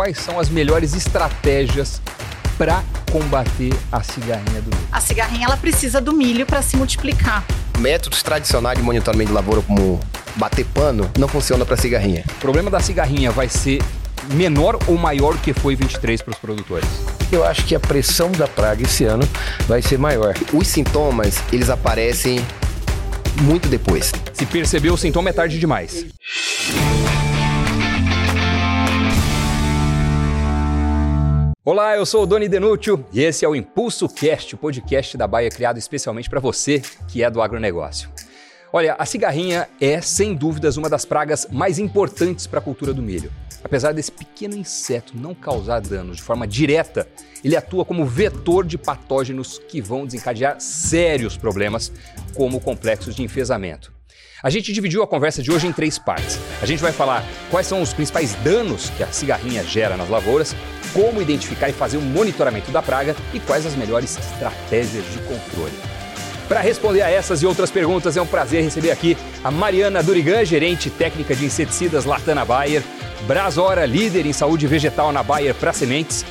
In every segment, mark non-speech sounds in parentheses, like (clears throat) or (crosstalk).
quais são as melhores estratégias para combater a cigarrinha do milho. A cigarrinha ela precisa do milho para se multiplicar. Métodos tradicionais de monitoramento de lavoura como bater pano não funciona para cigarrinha. O problema da cigarrinha vai ser menor ou maior do que foi 23 para os produtores? Eu acho que a pressão da praga esse ano vai ser maior. Os sintomas, eles aparecem muito depois. Se percebeu o sintoma é tarde demais. Olá, eu sou o Doni Denútil e esse é o Impulso Cast, o podcast da Baia criado especialmente para você que é do agronegócio. Olha, a cigarrinha é, sem dúvidas, uma das pragas mais importantes para a cultura do milho. Apesar desse pequeno inseto não causar danos de forma direta, ele atua como vetor de patógenos que vão desencadear sérios problemas, como complexos de enfesamento. A gente dividiu a conversa de hoje em três partes. A gente vai falar quais são os principais danos que a cigarrinha gera nas lavouras, como identificar e fazer um monitoramento da praga e quais as melhores estratégias de controle. Para responder a essas e outras perguntas, é um prazer receber aqui a Mariana Durigan, gerente técnica de inseticidas Latana Bayer, Brasora, líder em saúde vegetal na Bayer para sementes,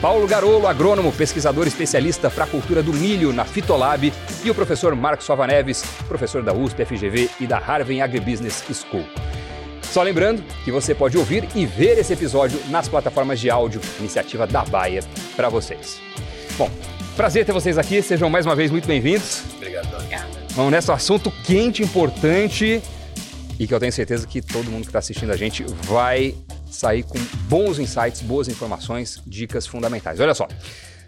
Paulo Garolo, agrônomo, pesquisador especialista para a cultura do milho na Fitolab, e o professor Marcos Sova Neves, professor da USP, FGV e da Harvard Agribusiness School. Só lembrando que você pode ouvir e ver esse episódio nas plataformas de áudio, iniciativa da Bayer para vocês. Bom, prazer ter vocês aqui, sejam mais uma vez muito bem-vindos. Obrigado, Vamos nesse assunto quente, importante e que eu tenho certeza que todo mundo que está assistindo a gente vai sair com bons insights, boas informações, dicas fundamentais. Olha só.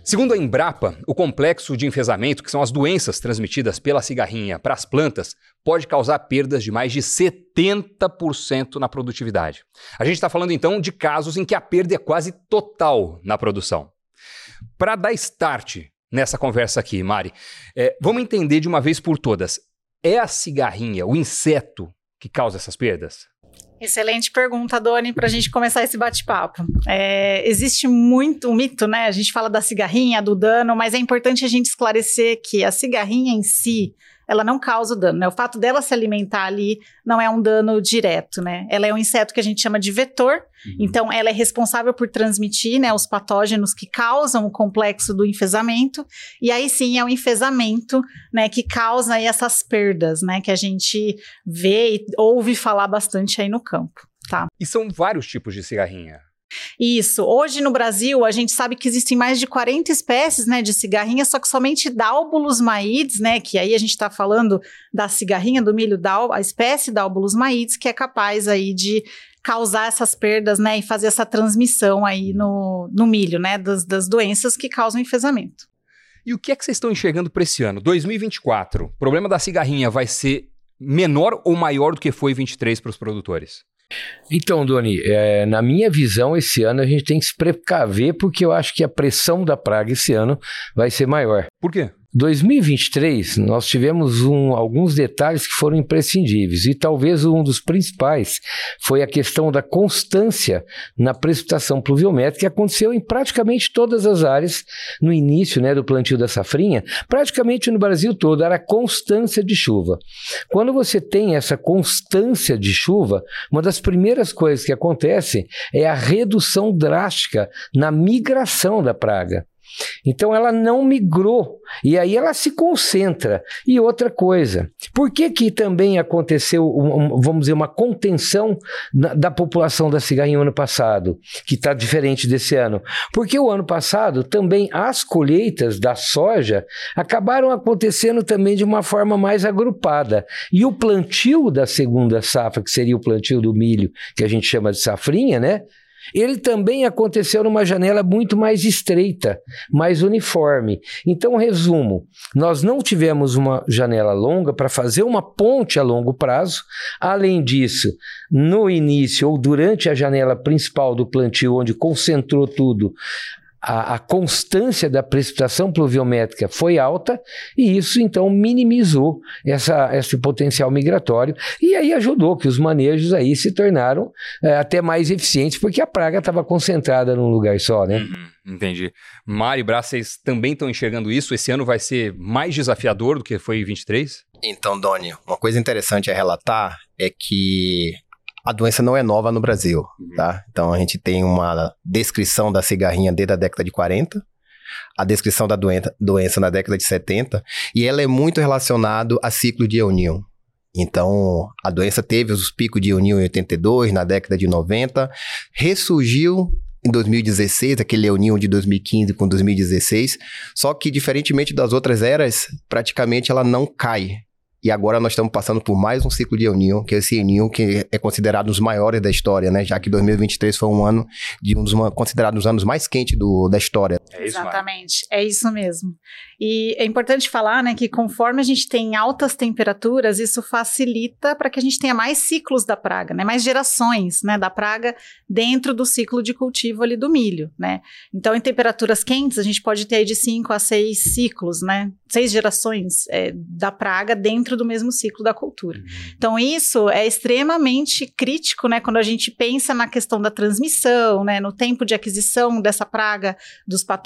Segundo a Embrapa, o complexo de enfesamento, que são as doenças transmitidas pela cigarrinha para as plantas, pode causar perdas de mais de 70% na produtividade. A gente está falando então de casos em que a perda é quase total na produção. Para dar start nessa conversa aqui, Mari, é, vamos entender de uma vez por todas: é a cigarrinha, o inseto, que causa essas perdas? Excelente pergunta, Doni, para a gente começar esse bate-papo. É, existe muito um mito, né? A gente fala da cigarrinha, do dano, mas é importante a gente esclarecer que a cigarrinha em si, ela não causa o dano, né? O fato dela se alimentar ali não é um dano direto, né? Ela é um inseto que a gente chama de vetor, uhum. então ela é responsável por transmitir, né, os patógenos que causam o complexo do enfesamento, e aí sim é o enfesamento, né, que causa essas perdas, né, que a gente vê e ouve falar bastante aí no campo, tá? E são vários tipos de cigarrinha. Isso. Hoje no Brasil, a gente sabe que existem mais de 40 espécies né, de cigarrinha, só que somente Dalbulus maides, né? Que aí a gente está falando da cigarrinha do milho, a espécie Dalbulus maides, que é capaz aí de causar essas perdas, né? E fazer essa transmissão aí no, no milho, né? Das, das doenças que causam enfesamento. E o que é que vocês estão enxergando para esse ano? 2024, o problema da cigarrinha vai ser menor ou maior do que foi 23 para os produtores? Então, Doni, é, na minha visão, esse ano a gente tem que se precaver, porque eu acho que a pressão da praga esse ano vai ser maior. Por quê? 2023, nós tivemos um, alguns detalhes que foram imprescindíveis, e talvez um dos principais foi a questão da constância na precipitação pluviométrica, que aconteceu em praticamente todas as áreas no início né, do plantio da safrinha, praticamente no Brasil todo, era a constância de chuva. Quando você tem essa constância de chuva, uma das primeiras coisas que acontece é a redução drástica na migração da praga. Então ela não migrou e aí ela se concentra. E outra coisa, por que que também aconteceu, um, vamos dizer, uma contenção da, da população da cigarrinha ano passado, que está diferente desse ano? Porque o ano passado também as colheitas da soja acabaram acontecendo também de uma forma mais agrupada. E o plantio da segunda safra, que seria o plantio do milho, que a gente chama de safrinha, né? Ele também aconteceu numa janela muito mais estreita, mais uniforme. Então, resumo: nós não tivemos uma janela longa para fazer uma ponte a longo prazo. Além disso, no início ou durante a janela principal do plantio, onde concentrou tudo, a, a, constância da precipitação pluviométrica foi alta e isso então minimizou essa, esse potencial migratório e aí ajudou que os manejos aí se tornaram é, até mais eficientes porque a praga estava concentrada num lugar só, né? Uhum, entendi. Mário e Brá, vocês também estão enxergando isso? Esse ano vai ser mais desafiador do que foi em 23? Então, Doni, uma coisa interessante a relatar é que A doença não é nova no Brasil, uhum. tá? Então a gente tem uma descrição da cigarrinha desde a década de 40, a descrição da doença, doença na década de 70, e ela é muito relacionada a ciclo de El Niño. Então, a doença teve os picos de El Niño em 82, na década de 90, ressurgiu em 2016, aquele El Niño de 2015 com 2016, só que diferentemente das outras eras, praticamente ela não cai. E agora nós estamos passando por mais um ciclo de El Niño, que é esse El Niño que é considerado um dos maiores da história, né? Já que 2023 foi um ano de um dos considerados anos mais quentes da história. É isso, Exatamente, é isso mesmo. E é importante falar, né, que conforme a gente tem altas temperaturas, isso facilita para que a gente tenha mais ciclos da praga, né? Mais gerações, né, da praga dentro do ciclo de cultivo ali do milho, né? Então, em temperaturas quentes, a gente pode ter aí de 5 a 6 ciclos, né? Seis gerações é, da praga dentro dentro do mesmo ciclo da cultura. Uhum. Então, isso é extremamente crítico, né, quando a gente pensa na questão da transmissão, né, no tempo de aquisição dessa praga dos patógenos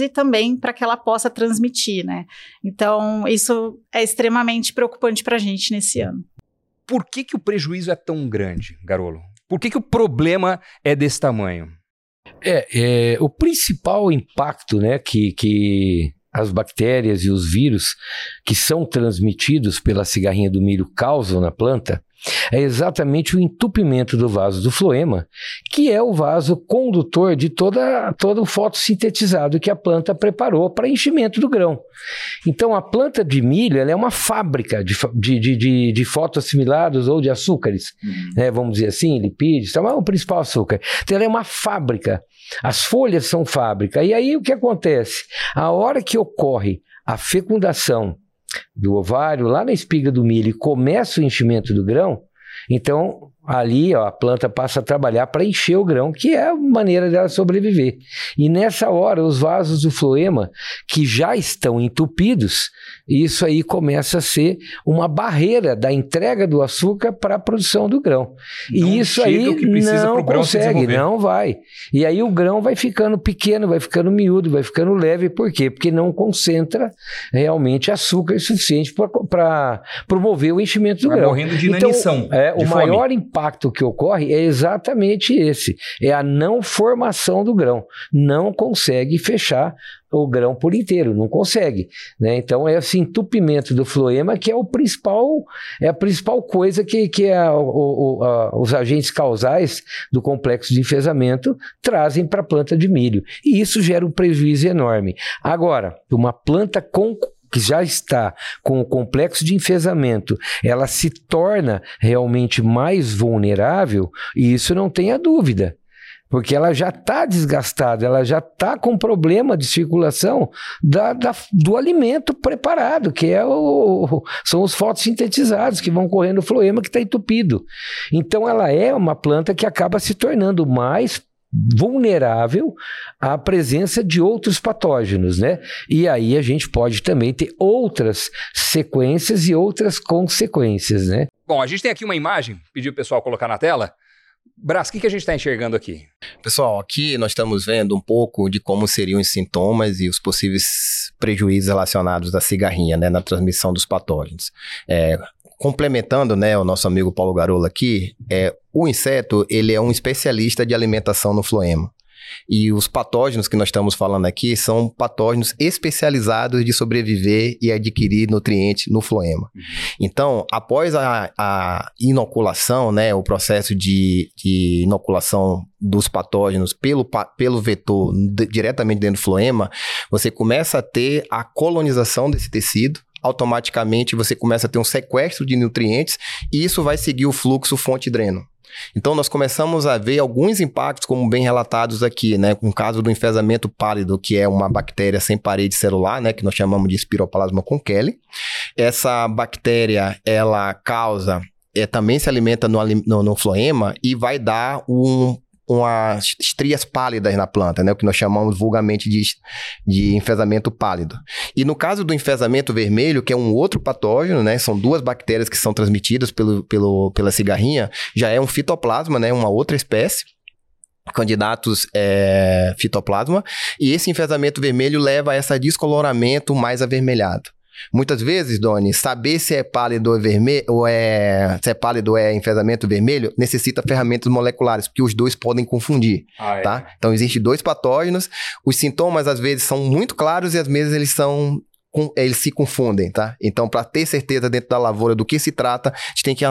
e também para que ela possa transmitir, né. Então, isso é extremamente preocupante para a gente nesse ano. Por que, que o prejuízo é tão grande, Garolo? Por que, que o problema é desse tamanho? É, é, o principal impacto né, que, que as bactérias e os vírus que são transmitidos pela cigarrinha do milho causam na planta é exatamente o entupimento do vaso do floema, que é o vaso condutor de toda, todo o fotossintetizado que a planta preparou para enchimento do grão. Então, a planta de milho é uma fábrica de, de, de, de fotoassimilados ou de açúcares, uhum. né, vamos dizer assim, lipídios, então é o principal açúcar. Então, ela é uma fábrica. As folhas são fábrica. E aí o que acontece? A hora que ocorre a fecundação do ovário lá na espiga do milho e começa o enchimento do grão, então ali ó, a planta passa a trabalhar para encher o grão, que é a maneira dela sobreviver. E nessa hora, os vasos do floema, que já estão entupidos, isso aí começa a ser uma barreira da entrega do açúcar para a produção do grão. Não e isso aí não consegue, não vai. E aí o grão vai ficando pequeno, vai ficando miúdo, vai ficando leve. Por quê? Porque não concentra realmente açúcar suficiente para promover o enchimento do vai grão. morrendo de inanição. Então, é, de o fome. maior impacto que ocorre é exatamente esse: é a não formação do grão. Não consegue fechar o grão por inteiro, não consegue. Né? Então é esse entupimento do floema que é o principal, é a principal coisa que, que a, o, a, os agentes causais do complexo de enfesamento trazem para a planta de milho. E isso gera um prejuízo enorme. Agora, uma planta com que já está com o complexo de enfesamento, ela se torna realmente mais vulnerável, e isso não tenha dúvida porque ela já está desgastada, ela já está com problema de circulação da, da, do alimento preparado, que é o, são os fotossintetizados que vão correndo no floema que está entupido. Então ela é uma planta que acaba se tornando mais vulnerável à presença de outros patógenos, né? E aí a gente pode também ter outras sequências e outras consequências, né? Bom, a gente tem aqui uma imagem, pediu o pessoal colocar na tela. Brás, o que, que a gente está enxergando aqui? Pessoal, aqui nós estamos vendo um pouco de como seriam os sintomas e os possíveis prejuízos relacionados à cigarrinha, né, na transmissão dos patógenos. É, complementando, né, o nosso amigo Paulo Garola aqui, é, o inseto, ele é um especialista de alimentação no floema. E os patógenos que nós estamos falando aqui são patógenos especializados de sobreviver e adquirir nutrientes no floema. Uhum. Então, após a, a, inoculação, né, o processo de, de inoculação dos patógenos pelo, pelo vetor de, diretamente dentro do floema, você começa a ter a colonização desse tecido, automaticamente você começa a ter um sequestro de nutrientes e isso vai seguir o fluxo fonte-dreno. Então, nós começamos a ver alguns impactos, como bem relatados aqui, né? Com o caso do enfesamento pálido, que é uma bactéria sem parede celular, né? Que nós chamamos de espiroplasma conchelli. Essa bactéria, ela causa é, também se alimenta no, no, no, floema e vai dar um umas estrias pálidas na planta, né? O que nós chamamos vulgarmente de, de enfesamento pálido. E no caso do enfesamento vermelho, que é um outro patógeno, né? São duas bactérias que são transmitidas pelo, pelo, pela cigarrinha, já é um fitoplasma, né? Uma outra espécie candidatos é, fitoplasma, e esse enfesamento vermelho leva a esse descoloramento mais avermelhado. Muitas vezes, Doni, saber se é pálido ou, vermelho, ou é, se é pálido ou é enfesamento vermelho necessita ferramentas moleculares, porque os dois podem confundir, Ah, é. tá? Então, existem dois patógenos, os sintomas às vezes são muito claros e às vezes eles são eles se confundem, tá? Então, para ter certeza dentro da lavoura do que se trata, a gente tem que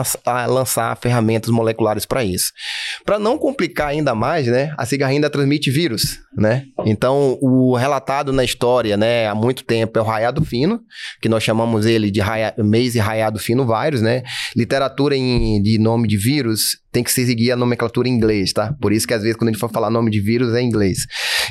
lançar ferramentas moleculares para isso. Para não complicar ainda mais, né? A cigarrinha ainda transmite vírus, né? Então, o relatado na história, né, há muito tempo é o raiado fino, que nós chamamos ele de raia, Maze raiado fino vírus, né? Literatura em, de nome de vírus tem que se seguir a nomenclatura em inglês, tá? Por isso que às vezes quando a gente for falar nome de vírus é em inglês.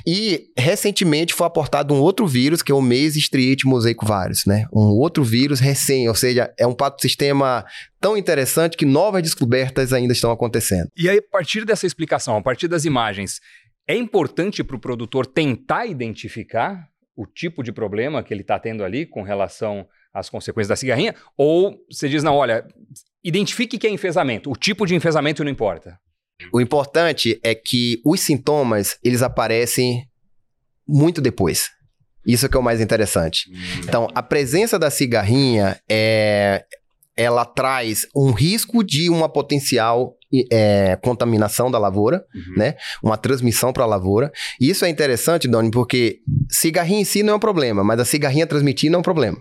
E recentemente foi aportado um outro vírus, que é o Maze striate mosaico vírus, né? Um outro vírus recém, ou seja, é um sistema tão interessante que novas descobertas ainda estão acontecendo. E aí, a partir dessa explicação, a partir das imagens, é importante para o produtor tentar identificar o tipo de problema que ele está tendo ali com relação às consequências da cigarrinha? Ou você diz, não, olha, identifique que é enfesamento, o tipo de enfesamento não importa. O importante é que os sintomas, eles aparecem muito depois. Isso que é o mais interessante. Então, a presença da cigarrinha é, ela traz um risco de uma potencial é, contaminação da lavoura, Uhum. né? Uma transmissão para a lavoura. E isso é interessante, Doni, porque cigarrinha em si não é um problema, mas a cigarrinha transmitir não é um problema.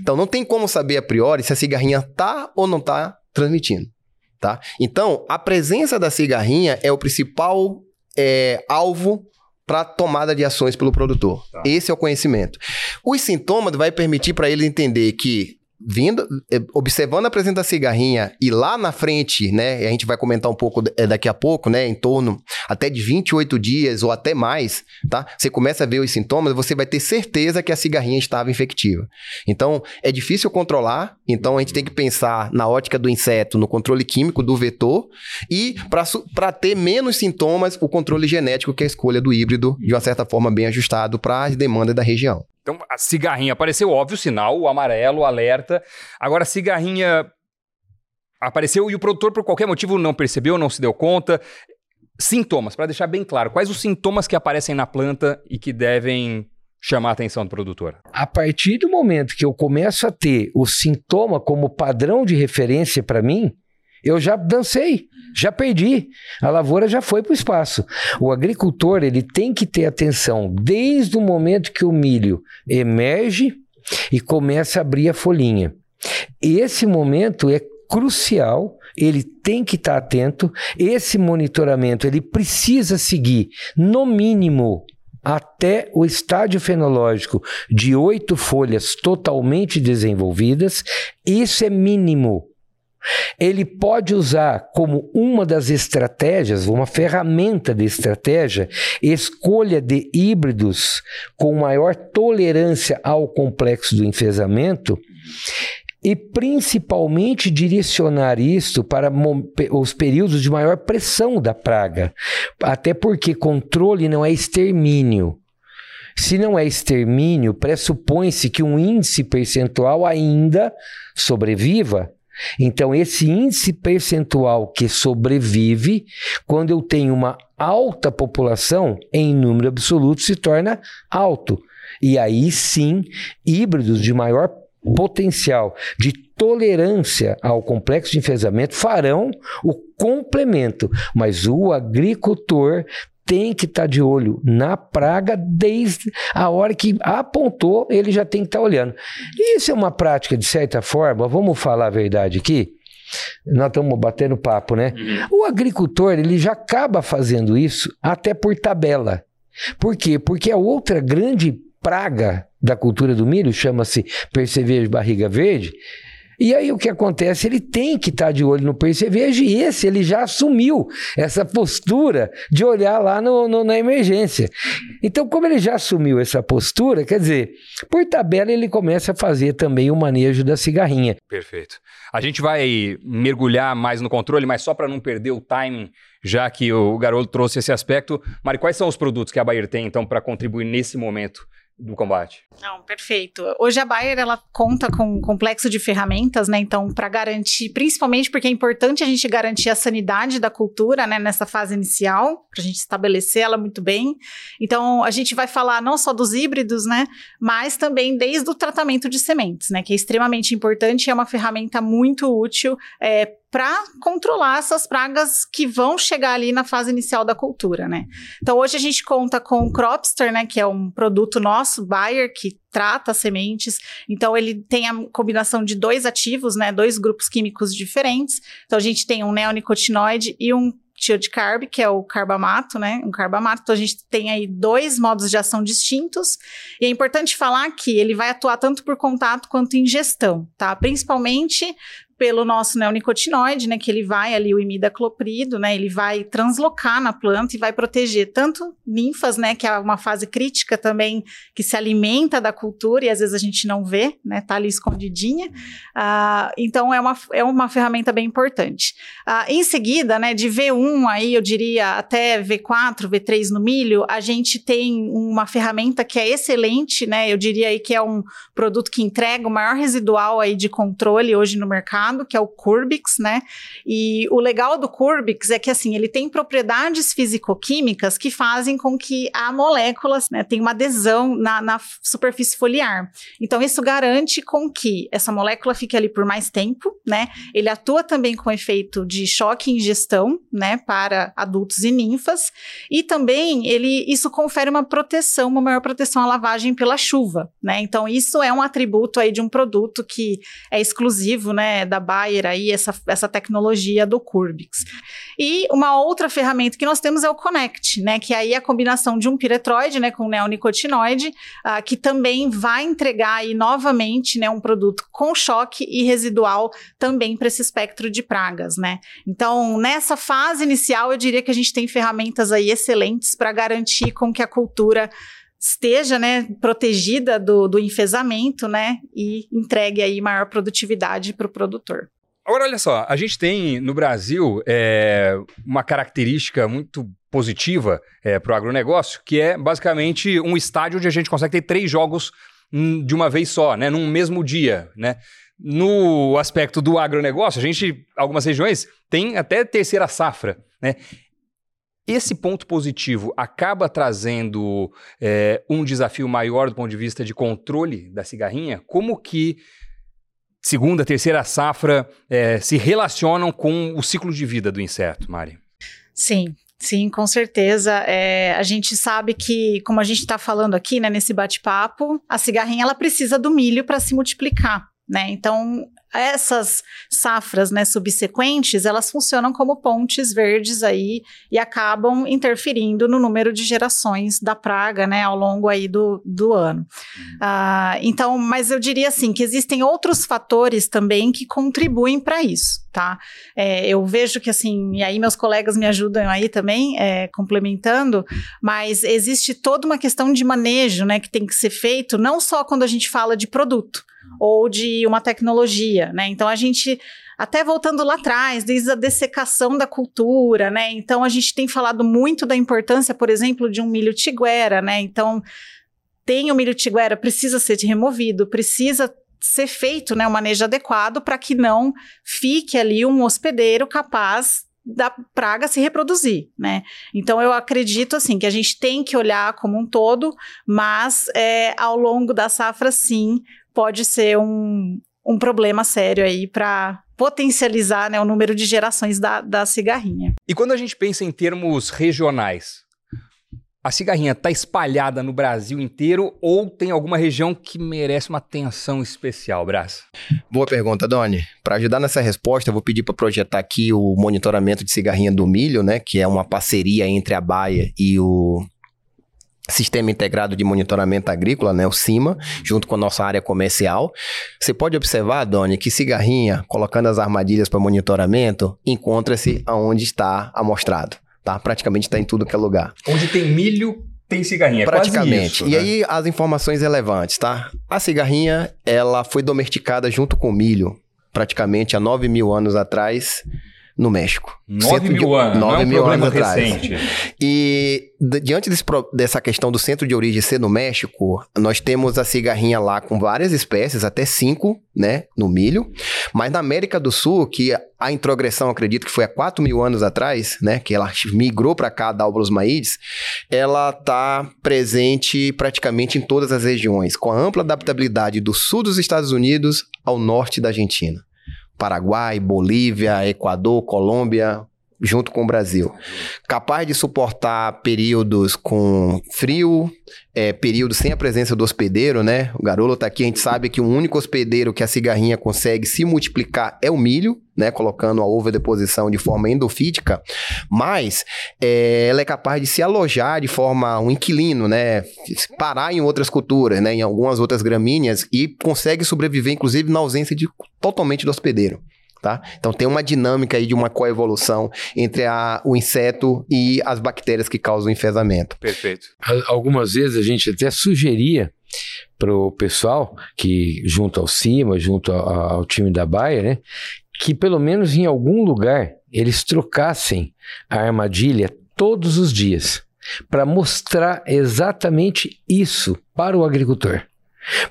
Então não tem como saber a priori se a cigarrinha tá ou não tá transmitindo, tá? Então a presença da cigarrinha é o principal é, alvo para tomada de ações pelo produtor. Tá. Esse é o conhecimento. Os sintomas vai permitir para ele entender que vindo, eh, observando a presença da cigarrinha e lá na frente, né, a gente vai comentar um pouco eh, daqui a pouco, né, em torno até de 28 dias ou até mais, tá? Você começa a ver os sintomas, você vai ter certeza que a cigarrinha estava infectiva. Então, é difícil controlar, então a gente tem que pensar na ótica do inseto, no controle químico do vetor e para ter menos sintomas, o controle genético, que é a escolha do híbrido, de uma certa forma bem ajustado para as demandas da região. Então, a cigarrinha apareceu, óbvio, sinal, o amarelo, o alerta. Agora, a cigarrinha apareceu e o produtor, por qualquer motivo, não percebeu, não se deu conta. Sintomas, para deixar bem claro, quais os sintomas que aparecem na planta e que devem chamar a atenção do produtor? A partir do momento que eu começo a ter o sintoma como padrão de referência para mim, eu já dancei, já perdi. A lavoura já foi para o espaço. O agricultor ele tem que ter atenção desde o momento que o milho emerge e começa a abrir a folhinha. Esse momento é crucial, ele tem que estar atento. Esse monitoramento ele precisa seguir, no mínimo, até o estágio fenológico de oito folhas totalmente desenvolvidas. Isso é mínimo. Ele pode usar como uma das estratégias, uma ferramenta de estratégia, escolha de híbridos com maior tolerância ao complexo do enfesamento e principalmente direcionar isso para os períodos de maior pressão da praga. Até porque controle não é extermínio. Se não é extermínio, pressupõe-se que um índice percentual ainda sobreviva. Então, esse índice percentual que sobrevive, quando eu tenho uma alta população, em número absoluto se torna alto. E aí sim, híbridos de maior potencial de tolerância ao complexo de enfesamento farão o complemento, mas o agricultor tem que estar tá de olho na praga desde a hora que apontou, ele já tem que estar tá olhando. Isso é uma prática, de certa forma, vamos falar a verdade aqui, nós estamos batendo papo, né? Uhum. O agricultor, ele já acaba fazendo isso até por tabela. Por quê? Porque a outra grande praga da cultura do milho chama-se percevejo barriga verde. E aí o que acontece? Ele tem que estar tá de olho no percevejo e esse ele já assumiu essa postura de olhar lá no, no, na emergência. Então, como ele já assumiu essa postura, quer dizer, por tabela ele começa a fazer também o manejo da cigarrinha. Perfeito. A gente vai mergulhar mais no controle, mas só para não perder o timing, já que o garoto trouxe esse aspecto. Mari, quais são os produtos que a Bayer tem, então, para contribuir nesse momento do combate. Não, perfeito. Hoje a Bayer ela conta com um complexo de ferramentas, né? Então, para garantir, principalmente porque é importante a gente garantir a sanidade da cultura, né, nessa fase inicial, para a gente estabelecer ela muito bem. Então, a gente vai falar não só dos híbridos, né, mas também desde o tratamento de sementes, né, que é extremamente importante e é uma ferramenta muito útil é, para controlar essas pragas que vão chegar ali na fase inicial da cultura, né? Então hoje a gente conta com o Cropster, né, que é um produto nosso, Bayer, que trata sementes. Então ele tem a combinação de dois ativos, né, dois grupos químicos diferentes. Então a gente tem um neonicotinoide e um de carb, que é o carbamato, né? Um carbamato. Então a gente tem aí dois modos de ação distintos. E é importante falar que ele vai atuar tanto por contato quanto ingestão, tá? Principalmente pelo nosso neonicotinoide, né, que ele vai ali, o imidacloprido, né, ele vai translocar na planta e vai proteger tanto ninfas, né, que é uma fase crítica também, que se alimenta da cultura e às vezes a gente não vê, né, tá ali escondidinha. Uh, então é uma, é uma ferramenta bem importante. Uh, em seguida, né, de V1 aí, eu diria até V4, V3 no milho, a gente tem uma ferramenta que é excelente, né, eu diria aí que é um produto que entrega o maior residual aí de controle hoje no mercado, que é o Curbix, né? E o legal do Curbix é que assim, ele tem propriedades fisicoquímicas que fazem com que a molécula né, tenha uma adesão na, na superfície foliar. Então, isso garante com que essa molécula fique ali por mais tempo, né? Ele atua também com efeito de choque e ingestão, né, para adultos e ninfas, e também ele isso confere uma proteção, uma maior proteção à lavagem pela chuva, né? Então, isso é um atributo aí de um produto que é exclusivo, né, da da Bayer aí, essa, essa tecnologia do Curbix. E uma outra ferramenta que nós temos é o Connect, né? Que aí é a combinação de um piretroide, né, com neonicotinoide, uh, que também vai entregar aí novamente, né, um produto com choque e residual também para esse espectro de pragas, né? Então, nessa fase inicial, eu diria que a gente tem ferramentas aí excelentes para garantir com que a cultura esteja né, protegida do, do enfesamento né, e entregue aí maior produtividade para o produtor. Agora, olha só, a gente tem no Brasil é, uma característica muito positiva é, para o agronegócio, que é basicamente um estádio onde a gente consegue ter três jogos hum, de uma vez só, né, num mesmo dia, né? No aspecto do agronegócio, a gente, algumas regiões, tem até terceira safra, né? Esse ponto positivo acaba trazendo é, um desafio maior do ponto de vista de controle da cigarrinha? Como que segunda, terceira safra é, se relacionam com o ciclo de vida do inseto, Mari? Sim, Sim, com certeza. É, a gente sabe que, como a gente está falando aqui, né, nesse bate-papo, a cigarrinha ela precisa do milho para se multiplicar. Né? Então, essas safras né, subsequentes, elas funcionam como pontes verdes aí e acabam interferindo no número de gerações da praga, né, ao longo aí do, do ano. Uh, então, mas eu diria assim, que existem outros fatores também que contribuem para isso, tá? É, eu vejo que assim, e aí meus colegas me ajudam aí também, é, complementando, mas existe toda uma questão de manejo, né, que tem que ser feito, não só quando a gente fala de produto, ou de uma tecnologia, né? Então a gente até voltando lá atrás, desde a dessecação da cultura, né? Então a gente tem falado muito da importância, por exemplo, de um milho tiguera, né? Então tem o milho tiguera, precisa ser removido, precisa ser feito, né, um manejo adequado para que não fique ali um hospedeiro capaz da praga se reproduzir, né? Então eu acredito assim que a gente tem que olhar como um todo, mas é, ao longo da safra sim pode ser um, um problema sério aí para potencializar né, o número de gerações da, da cigarrinha. E quando a gente pensa em termos regionais, a cigarrinha está espalhada no Brasil inteiro ou tem alguma região que merece uma atenção especial, Brás? Boa pergunta, Doni. Para ajudar nessa resposta, eu vou pedir para projetar aqui o monitoramento de cigarrinha do milho, né, que é uma parceria entre a Baia e o Sistema Integrado de Monitoramento Agrícola, né, o CIMA, junto com a nossa área comercial. Você pode observar, Doni, que cigarrinha, colocando as armadilhas para monitoramento, encontra-se aonde está amostrado. Tá? Praticamente está em tudo que é lugar. Onde tem milho, tem cigarrinha. É Praticamente. Isso, e né? aí as informações relevantes, tá? A cigarrinha, ela foi domesticada junto com o milho, praticamente há 9 mil anos atrás, no México. 9 mil anos, 9 não é um mil anos atrás. Recente. E diante desse, dessa questão do centro de origem ser no México, nós temos a cigarrinha lá com várias espécies, até cinco, né, no milho. Mas na América do Sul, que a introgressão, acredito que foi há 4 mil anos atrás, né, que ela migrou para cá da Albros Maides, ela está presente praticamente em todas as regiões, com a ampla adaptabilidade do sul dos Estados Unidos ao norte da Argentina. Paraguai, Bolívia, Equador, Colômbia, junto com o Brasil. Capaz de suportar períodos com frio, é, períodos sem a presença do hospedeiro, né? O Garolo tá aqui, a gente sabe que o único hospedeiro que a cigarrinha consegue se multiplicar é o milho, né? Colocando a overdeposição de forma endofítica, mas é, ela é capaz de se alojar de forma um inquilino, né? Parar em outras culturas, né? Em algumas outras gramíneas e consegue sobreviver, inclusive, na ausência de totalmente do hospedeiro. Tá? Então tem uma dinâmica aí de uma coevolução entre a, o inseto e as bactérias que causam enfesamento. Perfeito. Algumas vezes a gente até sugeria para o pessoal que junto ao CIMA, junto ao, ao time da Baia, né, que pelo menos em algum lugar eles trocassem a armadilha todos os dias para mostrar exatamente isso para o agricultor.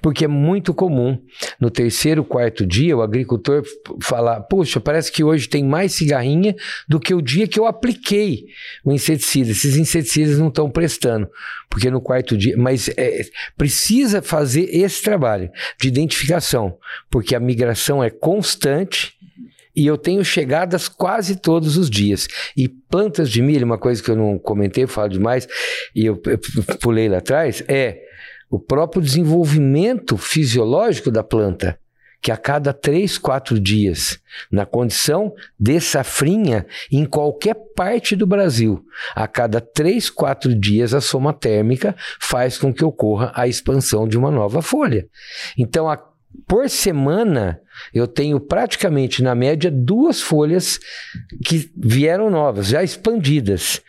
Porque é muito comum no terceiro, quarto dia o agricultor falar: Poxa, parece que hoje tem mais cigarrinha do que o dia que eu apliquei o inseticida. Esses inseticidas não estão prestando, porque no quarto dia. Mas é, precisa fazer esse trabalho de identificação, porque a migração é constante e eu tenho chegadas quase todos os dias. E plantas de milho, uma coisa que eu não comentei, eu falo demais, e eu, eu pulei lá atrás, é o próprio desenvolvimento fisiológico da planta, que a cada três, quatro dias, na condição de safrinha, em qualquer parte do Brasil, a cada três, quatro dias a soma térmica faz com que ocorra a expansão de uma nova folha. Então, a, por semana, eu tenho praticamente, na média, duas folhas que vieram novas, já expandidas.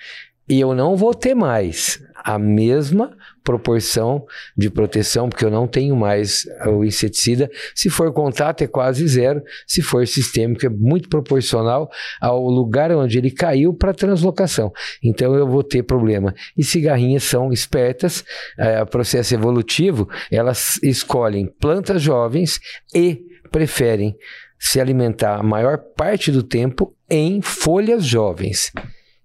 E eu não vou ter mais a mesma proporção de proteção, porque eu não tenho mais o inseticida. Se for contato, é quase zero. Se for sistêmico, é muito proporcional ao lugar onde ele caiu para translocação. Então eu vou ter problema. E cigarrinhas são espertas, é, processo evolutivo, elas escolhem plantas jovens e preferem se alimentar a maior parte do tempo em folhas jovens.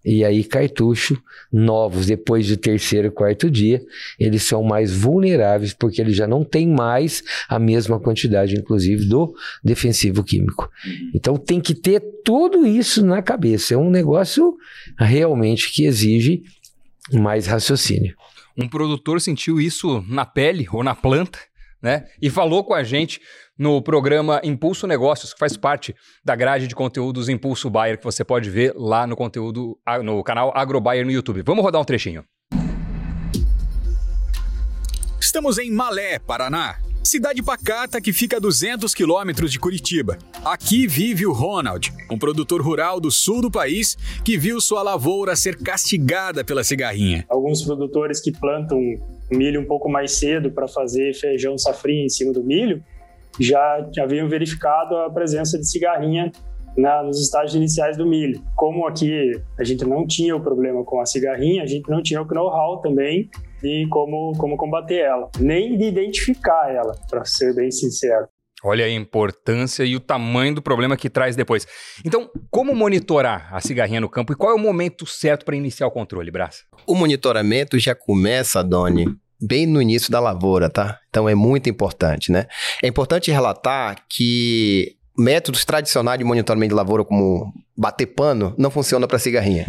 E aí, cartucho novos, depois do terceiro, quarto dia, eles são mais vulneráveis porque eles já não têm mais a mesma quantidade, inclusive, do defensivo químico. Uhum. Então, tem que ter tudo isso na cabeça. É um negócio realmente que exige mais raciocínio. Um produtor sentiu isso na pele ou na planta, né? E falou com a gente no programa Impulso Negócios, que faz parte da grade de conteúdos Impulso Buyer, que você pode ver lá no conteúdo, no canal AgroBuyer no YouTube. Vamos rodar um trechinho. Estamos em Malé, Paraná. Cidade pacata que fica a 200 quilômetros de Curitiba. Aqui vive o Ronald, um produtor rural do sul do país que viu sua lavoura ser castigada pela cigarrinha. Alguns produtores que plantam milho um pouco mais cedo para fazer feijão safrinha em cima do milho, já haviam verificado a presença de cigarrinha na, nos estágios iniciais do milho. Como aqui a gente não tinha o problema com a cigarrinha, a gente não tinha o know-how também de como, como combater ela, nem de identificar ela, para ser bem sincero. Olha a importância e o tamanho do problema que traz depois. Então, como monitorar a cigarrinha no campo e qual é o momento certo para iniciar o controle, Brás? O monitoramento já começa, Doni, bem no início da lavoura, tá? Então é muito importante, né? É importante relatar que métodos tradicionais de monitoramento de lavoura, como bater pano, não funciona para cigarrinha.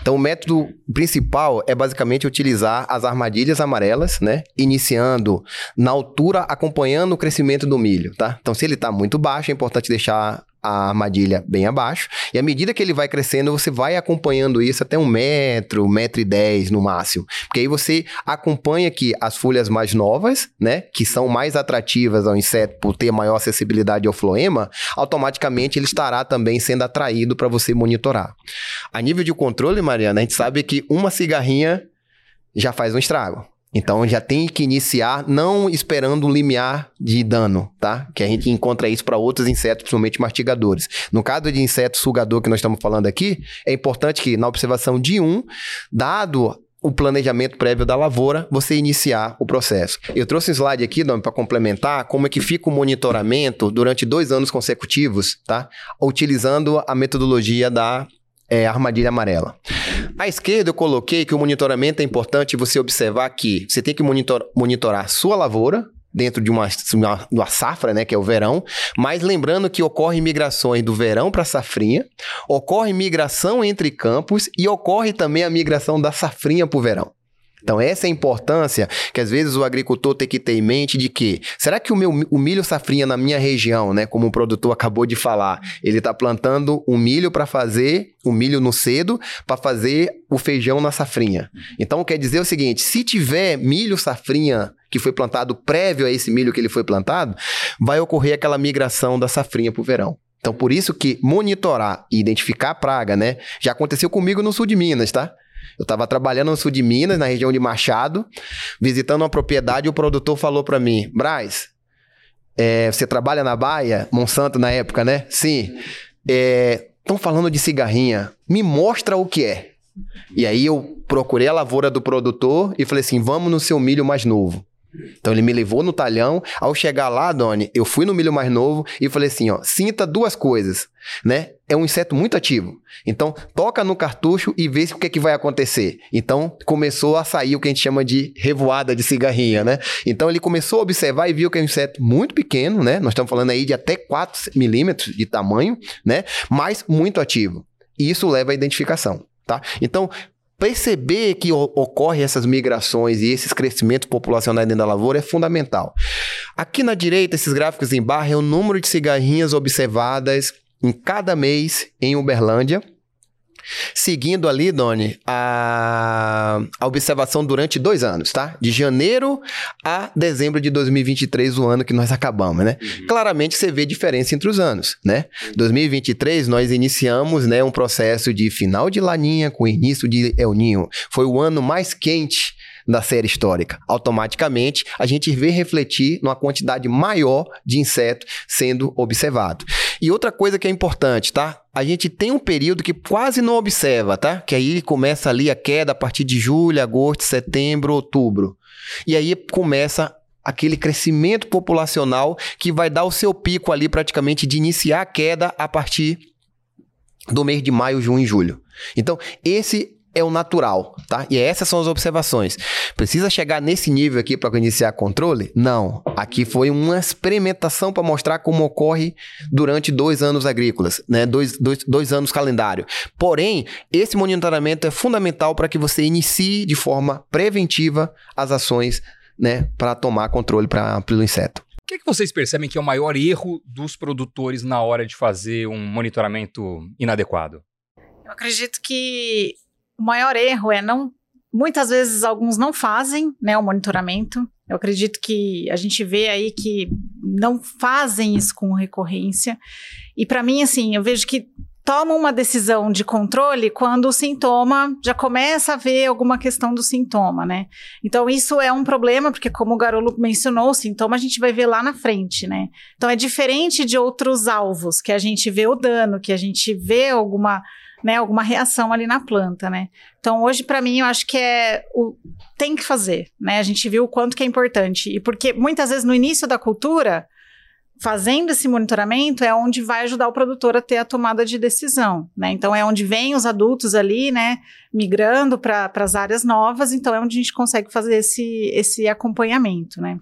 Então, o método principal é basicamente utilizar as armadilhas amarelas, né? Iniciando na altura, acompanhando o crescimento do milho, tá? Então, se ele está muito baixo, é importante deixar a armadilha bem abaixo. E à medida que ele vai crescendo, você vai acompanhando isso até um metro, metro e dez no máximo. Porque aí você acompanha que as folhas mais novas, né, que são mais atrativas ao inseto por ter maior acessibilidade ao floema, automaticamente ele estará também sendo atraído para você monitorar. A nível de controle, Mariana, a gente sabe que uma cigarrinha já faz um estrago. Então já tem que iniciar não esperando um limiar de dano, tá? Que a gente encontra isso para outros insetos, principalmente mastigadores. No caso de inseto sugador que nós estamos falando aqui, é importante que na observação de um, dado o planejamento prévio da lavoura, você iniciar o processo. Eu trouxe um slide aqui, para complementar como é que fica o monitoramento durante dois anos consecutivos, tá? Utilizando a metodologia da é, armadilha amarela. À esquerda, eu coloquei que o monitoramento é importante você observar que você tem que monitor, monitorar sua lavoura, dentro de uma, uma, uma, safra, né, que é o verão, mas lembrando que ocorre migrações do verão para a safrinha, ocorre migração entre campos e ocorre também a migração da safrinha para o verão. Então, essa é a importância que às vezes o agricultor tem que ter em mente de que, será que o, meu, o milho safrinha na minha região, né, como o produtor (laughs) acabou de falar, ele está plantando um milho para fazer o milho no cedo, para fazer o feijão na safrinha. Então, quer dizer o seguinte, se tiver milho safrinha que foi plantado prévio a esse milho que ele foi plantado, vai ocorrer aquela migração da safrinha para o verão. Então, por isso que monitorar e identificar a praga, né? Já aconteceu comigo no sul de Minas, tá? Eu estava trabalhando no sul de Minas, na região de Machado, visitando uma propriedade o produtor falou para mim, Braz, é, você trabalha na Baia, Monsanto na época, né? Sim. Estão é, falando de cigarrinha. Me mostra o que é. E aí eu procurei a lavoura do produtor e falei assim: vamos no seu milho mais novo. Então ele me levou no talhão. Ao chegar lá, Doni, eu fui no milho mais novo e falei assim: ó, sinta duas coisas, né? É um inseto muito ativo. Então, toca no cartucho e vê o que, é que vai acontecer. Então, começou a sair o que a gente chama de revoada de cigarrinha, né? Então, ele começou a observar e viu que é um inseto muito pequeno, né? Nós estamos falando aí de até 4 milímetros de tamanho, né? Mas muito ativo. E isso leva à identificação. Tá? Então, perceber que ocorre essas migrações e esses crescimentos populacionais dentro da lavoura é fundamental. Aqui na direita, esses gráficos em barra é o número de cigarrinhas observadas em cada mês em Uberlândia Seguindo ali, Doni, a, a observação durante dois anos, tá? De janeiro a dezembro de 2023, o ano que nós acabamos, né? Uhum. Claramente você vê diferença entre os anos, né? 2023 nós iniciamos, né, um processo de final de laninha com início de El Ninho. Foi o ano mais quente da série histórica. Automaticamente, a gente vê refletir numa quantidade maior de insetos sendo observado. E outra coisa que é importante, tá? A gente tem um período que quase não observa, tá? Que aí começa ali a queda a partir de julho, agosto, setembro, outubro. E aí começa aquele crescimento populacional que vai dar o seu pico ali praticamente de iniciar a queda a partir do mês de maio, junho e julho. Então, esse é o natural, tá? E essas são as observações. Precisa chegar nesse nível aqui para iniciar controle? Não. Aqui foi uma experimentação para mostrar como ocorre durante dois anos agrícolas, né? Dois, dois, dois anos calendário. Porém, esse monitoramento é fundamental para que você inicie de forma preventiva as ações, né? Para tomar controle para pelo inseto. O que, é que vocês percebem que é o maior erro dos produtores na hora de fazer um monitoramento inadequado? Eu acredito que o maior erro é não. Muitas vezes alguns não fazem né, o monitoramento. Eu acredito que a gente vê aí que não fazem isso com recorrência. E para mim, assim, eu vejo que tomam uma decisão de controle quando o sintoma já começa a ver alguma questão do sintoma, né? Então isso é um problema, porque como o Garolo mencionou, o sintoma a gente vai ver lá na frente, né? Então é diferente de outros alvos, que a gente vê o dano, que a gente vê alguma né, alguma reação ali na planta, né? Então, hoje, para mim, eu acho que é o tem que fazer, né? A gente viu o quanto que é importante. E porque muitas vezes no início da cultura, fazendo esse monitoramento é onde vai ajudar o produtor a ter a tomada de decisão, né? Então é onde vem os adultos ali, né, migrando para as áreas novas, então é onde a gente consegue fazer esse, esse acompanhamento, né?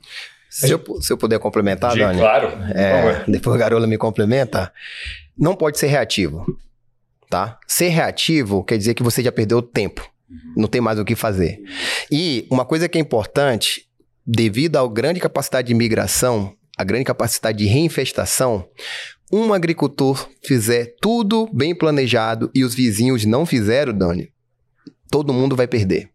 Se eu, se eu puder complementar, Dani. Claro. É, depois o Garola me complementa. Não pode ser reativo tá? Ser reativo quer dizer que você já perdeu tempo. Não tem mais o que fazer. E uma coisa que é importante, devido à grande capacidade de migração, a grande capacidade de reinfestação, um agricultor fizer tudo bem planejado e os vizinhos não fizeram, Dani, todo mundo vai perder.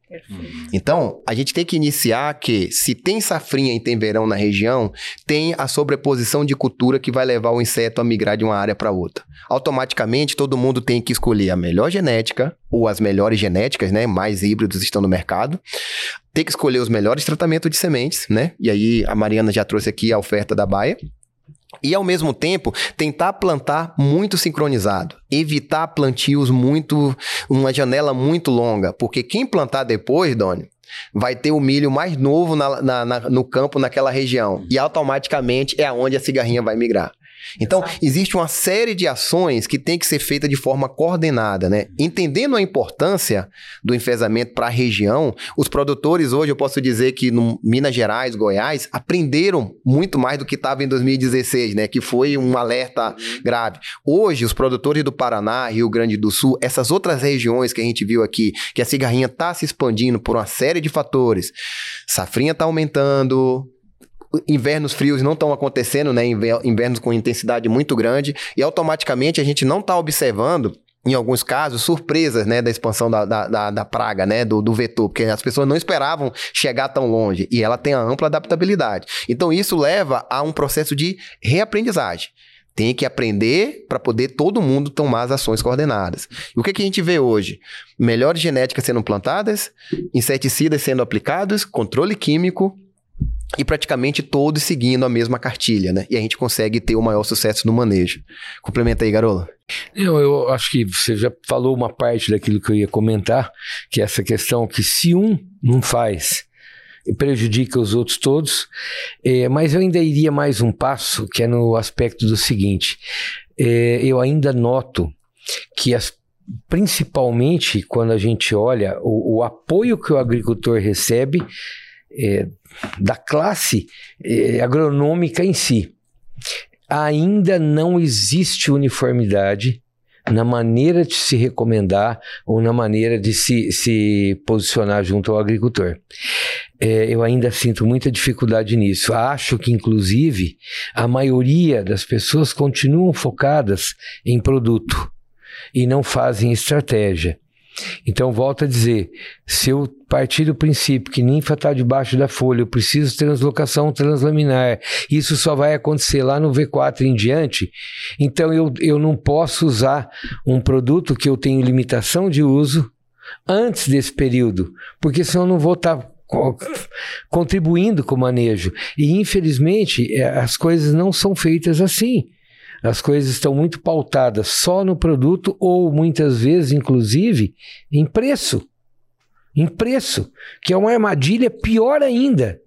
Então, a gente tem que iniciar que, se tem safrinha e tem verão na região, tem a sobreposição de cultura que vai levar o inseto a migrar de uma área para outra. Automaticamente, todo mundo tem que escolher a melhor genética, ou as melhores genéticas, né? Mais híbridos estão no mercado. Tem que escolher os melhores tratamentos de sementes, né? E aí, a Mariana já trouxe aqui a oferta da Baia. E ao mesmo tempo, tentar plantar muito sincronizado. Evitar plantios muito. uma janela muito longa. Porque quem plantar depois, Doni, vai ter o milho mais novo na, na, na, no campo naquela região. E automaticamente é aonde a cigarrinha vai migrar. Então, existe uma série de ações que tem que ser feita de forma coordenada, né? Entendendo a importância do enfesamento para a região, os produtores hoje, eu posso dizer que no Minas Gerais, Goiás, aprenderam muito mais do que estava em 2016, né? Que foi um alerta grave. Hoje, os produtores do Paraná, Rio Grande do Sul, essas outras regiões que a gente viu aqui, que a cigarrinha está se expandindo por uma série de fatores. Safrinha está aumentando, invernos frios não estão acontecendo, né? Invernos com intensidade muito grande, e automaticamente a gente não está observando em alguns casos, surpresas, né, da expansão da, da, da, da praga, né, do, do, vetor, porque as pessoas não esperavam chegar tão longe, e ela tem a ampla adaptabilidade. Então, isso leva a um processo de reaprendizagem. Tem que aprender para poder todo mundo tomar as ações coordenadas. E o que, que a gente vê hoje? Melhores genéticas sendo plantadas, inseticidas sendo aplicados, controle químico, e praticamente todos seguindo a mesma cartilha, né? E a gente consegue ter o maior sucesso no manejo. Complementa aí, Garola. Eu, eu acho que você já falou uma parte daquilo que eu ia comentar, que é essa questão que se um não faz, prejudica os outros todos, é, mas eu ainda iria mais um passo, que é no aspecto do seguinte, é, eu ainda noto que as principalmente quando a gente olha o, o apoio que o agricultor recebe é, da classe é, agronômica em si. Ainda não existe uniformidade na maneira de se recomendar ou na maneira de se, se posicionar junto ao agricultor. É, eu ainda sinto muita dificuldade nisso. Acho que, inclusive, a maioria das pessoas continuam focadas em produto e não fazem estratégia. Então, volto a dizer: se eu partir do princípio que ninfa está debaixo da folha, eu preciso translocação translaminar, isso só vai acontecer lá no V4 em diante, então eu, eu não posso usar um produto que eu tenho limitação de uso antes desse período, porque senão eu não vou estar. Tá contribuindo com o manejo. E infelizmente é, as coisas não são feitas assim. As coisas estão muito pautadas só no produto ou muitas vezes, inclusive, em preço. Em preço, que é uma armadilha pior ainda.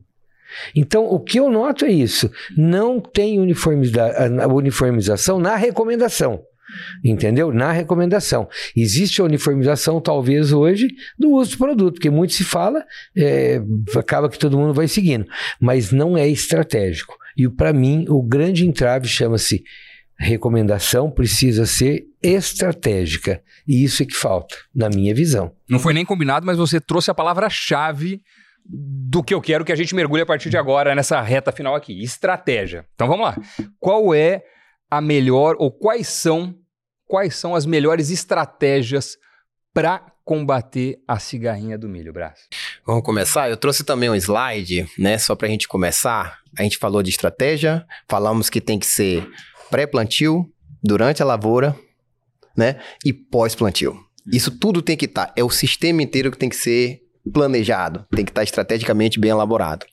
Então, o que eu noto é isso: não tem uniformização na recomendação. Entendeu? Na recomendação. Existe a uniformização, talvez, hoje, do uso do produto, porque muito se fala, é, acaba que todo mundo vai seguindo. Mas não é estratégico. E, para mim, o grande entrave chama-se recomendação precisa ser estratégica. E isso é que falta, na minha visão. Não foi nem combinado, mas você trouxe a palavra-chave do que eu quero que a gente mergulhe a partir de agora nessa reta final aqui: estratégia. Então vamos lá. Qual é a melhor, ou quais são, quais são as melhores estratégias para combater a cigarrinha do milho, Brás? Vamos começar? Eu trouxe também um slide, né? Só para a gente começar. A gente falou de estratégia, falamos que tem que ser pré-plantio, durante a lavoura, né? E pós-plantio. Isso tudo tem que estar. Tá, é o sistema inteiro que tem que ser planejado, tem que estar tá estrategicamente bem elaborado.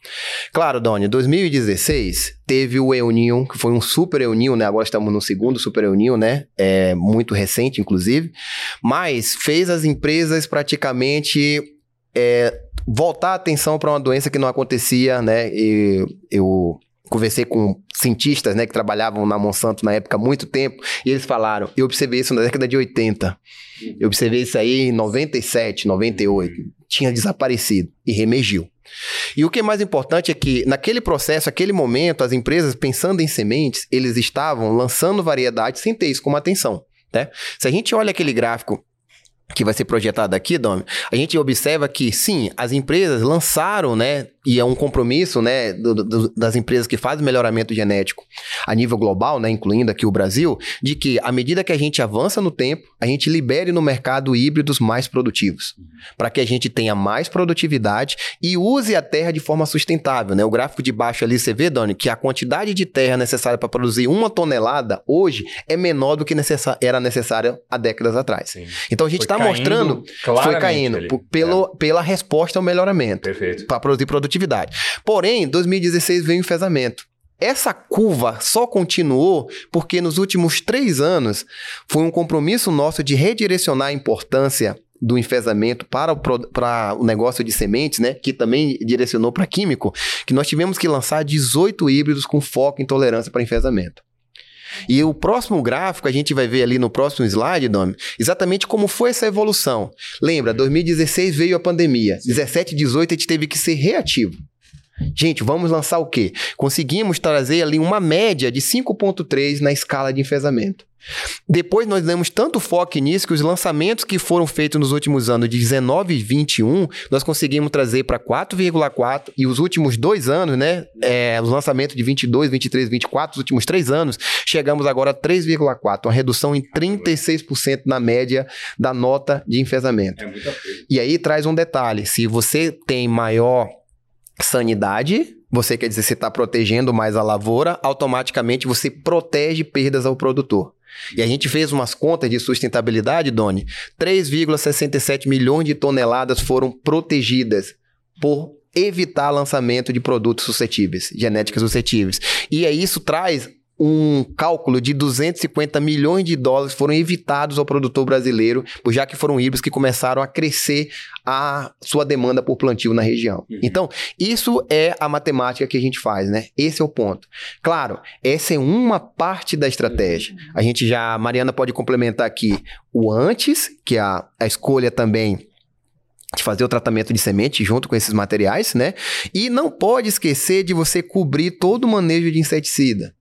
Claro, Doni, 2016 teve o EUNIL, que foi um super EUNIL, né? Agora estamos no segundo super EUNIL, né? É muito recente, inclusive, mas fez as empresas praticamente é, voltar a atenção para uma doença que não acontecia, né? E eu conversei com cientistas, né, que trabalhavam na Monsanto na época há muito tempo, e eles falaram, eu observei isso na década de 80. Eu observei isso aí em 97, 98. Tinha desaparecido e remergiu. E o que é mais importante é que, naquele processo, naquele momento, as empresas, pensando em sementes, eles estavam lançando variedades sem ter isso como atenção. Né? Se a gente olha aquele gráfico que vai ser projetado aqui, Dom, a gente observa que, sim, as empresas lançaram, né, e é um compromisso né, do, do, das empresas que fazem melhoramento genético a nível global, né, incluindo aqui o Brasil, de que à medida que a gente avança no tempo, a gente libere no mercado híbridos mais produtivos, para que a gente tenha mais produtividade e use a terra de forma sustentável. Né? O gráfico de baixo ali você vê, Doni, que a quantidade de terra necessária para produzir uma tonelada hoje é menor do que necessa era necessária há décadas atrás. Sim. Então a gente está mostrando, foi caindo pelo, é. pela resposta ao melhoramento, para produzir produtividade produtividade. Porém, 2016 veio o enfesamento. Essa curva só continuou porque nos últimos três anos foi um compromisso nosso de redirecionar a importância do enfesamento para o, para o negócio de sementes, né, que também direcionou para químico, que nós tivemos que lançar 18 híbridos com foco em tolerância para enfesamento. E o próximo gráfico, a gente vai ver ali no próximo slide, Domi, exatamente como foi essa evolução. Lembra, 2016 veio a pandemia, 17 18 a gente teve que ser reativo. Gente, vamos lançar o quê? Conseguimos trazer ali uma média de 5.3 na escala de enfesamento. Depois nós demos tanto foco nisso que os lançamentos que foram feitos nos últimos anos, de 19 e 21, nós conseguimos trazer para 4,4 e os últimos dois anos, né? É, os lançamentos de 22, 23, 24, os últimos três anos, chegamos agora a 3,4, uma redução em 36% na média da nota de enfesamento. É. E aí traz um detalhe: se você tem maior sanidade, você quer dizer, você está protegendo mais a lavoura, automaticamente você protege perdas ao produtor. E a gente fez umas contas de sustentabilidade, Doni. 3,67 milhões de toneladas foram protegidas por evitar lançamento de produtos suscetíveis, genéticas suscetíveis. E aí isso traz um cálculo de 250 milhões de dólares foram evitados ao produtor brasileiro, já que foram híbridos que começaram a crescer a sua demanda por plantio na região. Uhum. Então, isso é a matemática que a gente faz, né? Esse é o ponto. Claro, essa é uma parte da estratégia. Uhum. A gente já, a Mariana pode complementar aqui o antes, que é a, a escolha também de fazer o tratamento de semente junto com esses materiais, né? E não pode esquecer de você cobrir todo o manejo de inseticida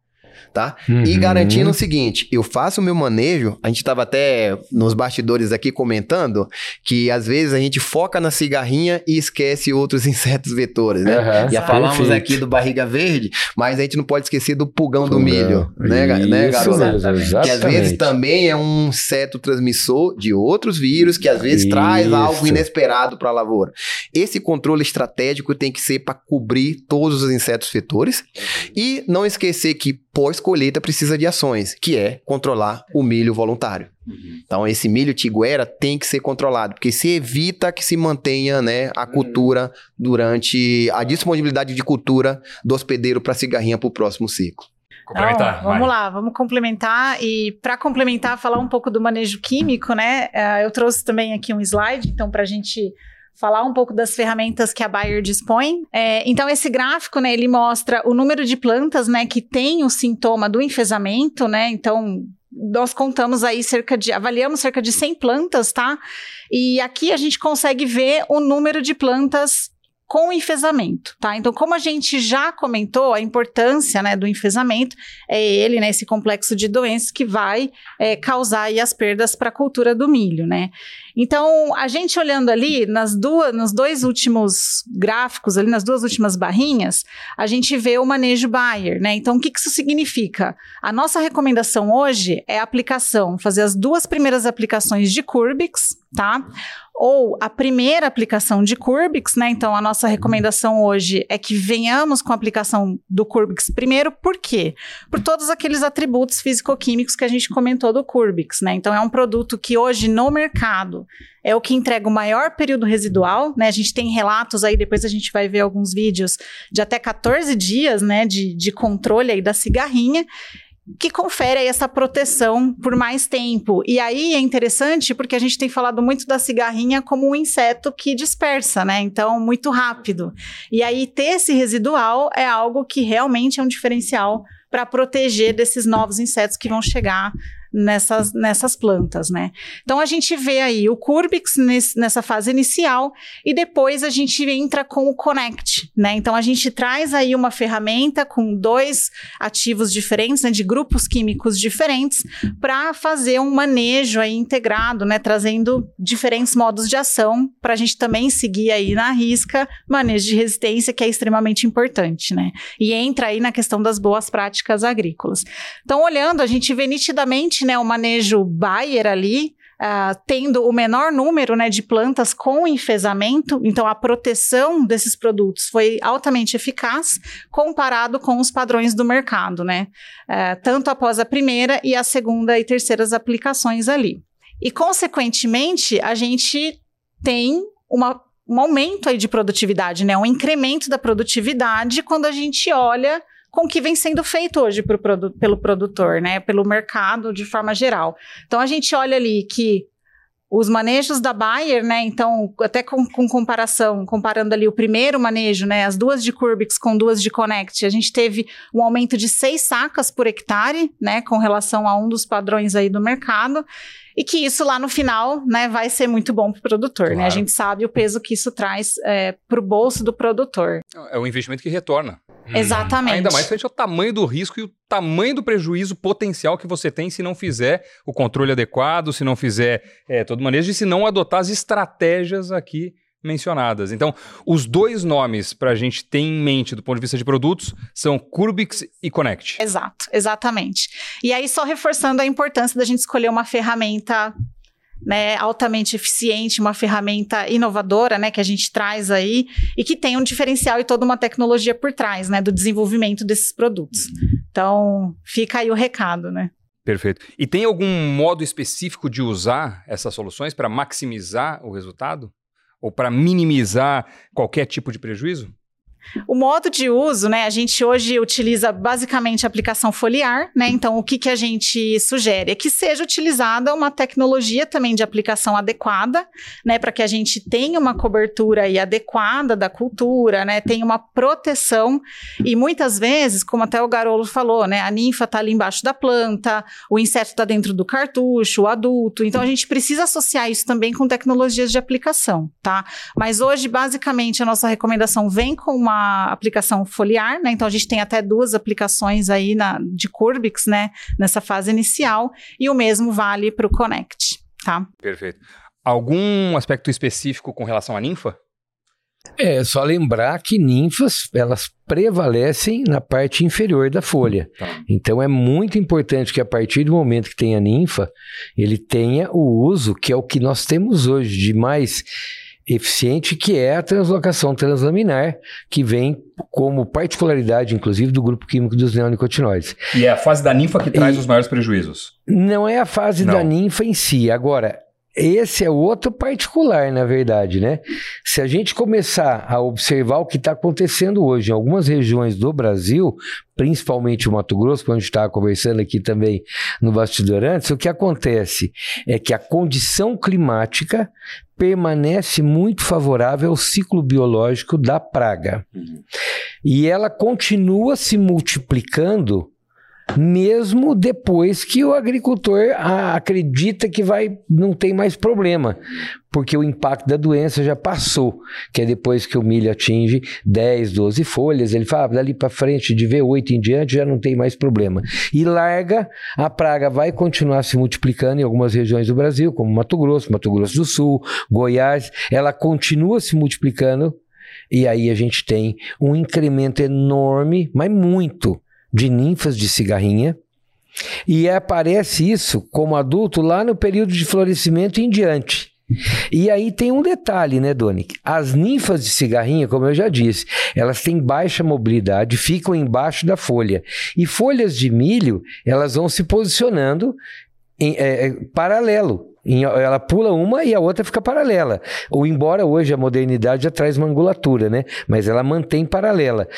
tá? Uhum. E garantindo o seguinte, eu faço o meu manejo, a gente estava até nos bastidores aqui comentando que às vezes a gente foca na cigarrinha e esquece outros (laughs) insetos vetores, né? Uhum. Já falamos Perfeito. aqui do barriga verde, mas a gente não pode esquecer do pulgão, pulgão. do milho, né, Isso, né garota? Mesmo, que às vezes também é um inseto transmissor de outros vírus, que às vezes Isso. traz algo inesperado para a lavoura. Esse controle estratégico tem que ser para cobrir todos os insetos vetores uhum. e não esquecer que pós-colheita precisa de ações, que é controlar o milho voluntário. Uhum. Então, esse milho tiguera tem que ser controlado, porque se evita que se mantenha né, a cultura durante a disponibilidade de cultura do hospedeiro para cigarrinha para o próximo ciclo. Complementar. Então, vamos lá, vamos complementar. E para complementar, falar um pouco do manejo químico, né? Uh, eu trouxe também aqui um slide, então, para a gente falar um pouco das ferramentas que a Bayer dispõe. É, então, esse gráfico, né, ele mostra o número de plantas, né, que tem o sintoma do enfesamento, né, então... Nós contamos aí cerca de, avaliamos cerca de 100 plantas, tá? E aqui a gente consegue ver o número de plantas com enfesamento, tá? Então, como a gente já comentou, a importância né, do enfesamento é ele, né, esse complexo de doenças que vai é, causar aí, as perdas para a cultura do milho, né? Então, a gente olhando ali nas duas, nos dois últimos gráficos, ali nas duas últimas barrinhas, a gente vê o manejo Bayer, né? Então, o que, que isso significa? A nossa recomendação hoje é a aplicação, fazer as duas primeiras aplicações de Curbix, tá? ou a primeira aplicação de Curbix, né? Então, a nossa recomendação hoje é que venhamos com a aplicação do Curbix primeiro, por quê? Por todos aqueles atributos físico-químicos que a gente comentou do Curbix, né? Então, é um produto que hoje no mercado é o que entrega o maior período residual, né? A gente tem relatos aí, depois a gente vai ver alguns vídeos de até 14 dias, né, de, de controle aí da cigarrinha que confere essa proteção por mais tempo. E aí é interessante porque a gente tem falado muito da cigarrinha como um inseto que dispersa, né? Então, muito rápido. E aí ter esse residual é algo que realmente é um diferencial para proteger desses novos insetos que vão chegar nessas, nessas plantas, né? Então a gente vê aí o Curbix nessa fase inicial e depois a gente entra com o Connect, né? Então a gente traz aí uma ferramenta com dois ativos diferentes, né, de grupos químicos diferentes, para fazer um manejo aí integrado, né? Trazendo diferentes modos de ação para a gente também seguir aí na risca manejo de resistência, que é extremamente importante, né? E entra aí na questão das boas práticas agrícolas. Então, olhando, a gente vê nitidamente né, o manejo Bayer ali, Uh, tendo o menor número né, de plantas com enfesamento, então a proteção desses produtos foi altamente eficaz comparado com os padrões do mercado, né? Uh, tanto após a primeira e a segunda e terceiras aplicações ali. E, consequentemente, a gente tem uma, um aumento aí de produtividade, né? Um incremento da produtividade quando a gente olha com o que vem sendo feito hoje pro produ pelo produtor, né? Pelo mercado de forma geral. Então a gente olha ali que os manejos da Bayer, né? Então, até com, com, comparação, comparando ali o primeiro manejo, né? As duas de Curbix com duas de Connect, a gente teve um aumento de seis sacas por hectare, né? Com relação a um dos padrões aí do mercado. E que isso lá no final, né, vai ser muito bom para o produtor, claro. né? A gente sabe o peso que isso traz é, para o bolso do produtor. É um investimento que retorna. Hum. Exatamente. Ainda mais frente ao tamanho do risco e o tamanho do prejuízo potencial que você tem se não fizer o controle adequado, se não fizer é, todo manejo e se não adotar as estratégias aqui mencionadas. Então, os dois nomes para a gente ter em mente do ponto de vista de produtos são Curbix e Connect. Exato, exatamente. E aí, só reforçando a importância da gente escolher uma ferramenta né, altamente eficiente, uma ferramenta inovadora, né, que a gente traz aí e que tem um diferencial e toda uma tecnologia por trás, né, do desenvolvimento desses produtos. Então, fica aí o recado, né? Perfeito. E tem algum modo específico de usar essas soluções para maximizar o resultado? Ou para minimizar qualquer tipo de prejuízo? (laughs) O modo de uso, né? A gente hoje utiliza basicamente a aplicação foliar, né? Então, o que, que a gente sugere? É que seja utilizada uma tecnologia também de aplicação adequada, né? Para que a gente tenha uma cobertura aí adequada da cultura, né? Tenha uma proteção. E muitas vezes, como até o Garolo falou, né? A ninfa está ali embaixo da planta, o inseto está dentro do cartucho, o adulto. Então, a gente precisa associar isso também com tecnologias de aplicação, tá? Mas hoje, basicamente, a nossa recomendação vem com uma uma aplicação foliar, né? Então a gente tem até duas aplicações aí na, de Curbix, né? Nessa fase inicial, e o mesmo vale para o Connect, tá? Perfeito. Algum aspecto específico com relação à ninfa? É só lembrar que ninfas elas prevalecem na parte inferior da folha. Tá. Então é muito importante que a partir do momento que tenha ninfa, ele tenha o uso que é o que nós temos hoje de mais eficiente, que é a translocação translaminar, que vem como particularidade, inclusive, do grupo químico dos neonicotinoides. E é a fase da ninfa que traz e os maiores prejuízos? Não é a fase Não. da ninfa em si. Agora, esse é outro particular, na verdade, né? Se a gente começar a observar o que está acontecendo hoje em algumas regiões do Brasil, principalmente o Mato Grosso, quando a gente estava conversando aqui também no bastidor antes, o que acontece é que a condição climática permanece muito favorável ao ciclo biológico da praga. Uhum. E ela continua se multiplicando mesmo depois que o agricultor acredita que vai não tem mais problema, porque o impacto da doença já passou, que é depois que o milho atinge 10, 12 folhas, ele fala, ah, dali para frente de V8 em diante já não tem mais problema. E larga, a praga vai continuar se multiplicando em algumas regiões do Brasil, como Mato Grosso, Mato Grosso do Sul, Goiás, ela continua se multiplicando e aí a gente tem um incremento enorme, mas muito, de ninfas de cigarrinha. E aparece isso como adulto lá no período de florescimento em diante. E aí tem um detalhe, né, Doni? As ninfas de cigarrinha, como eu já disse, elas têm baixa mobilidade, ficam embaixo da folha. E folhas de milho, elas vão se posicionando em, é, é paralelo ela pula uma e a outra fica paralela. Ou embora hoje a modernidade já traz uma angulatura, né? Mas ela mantém paralela.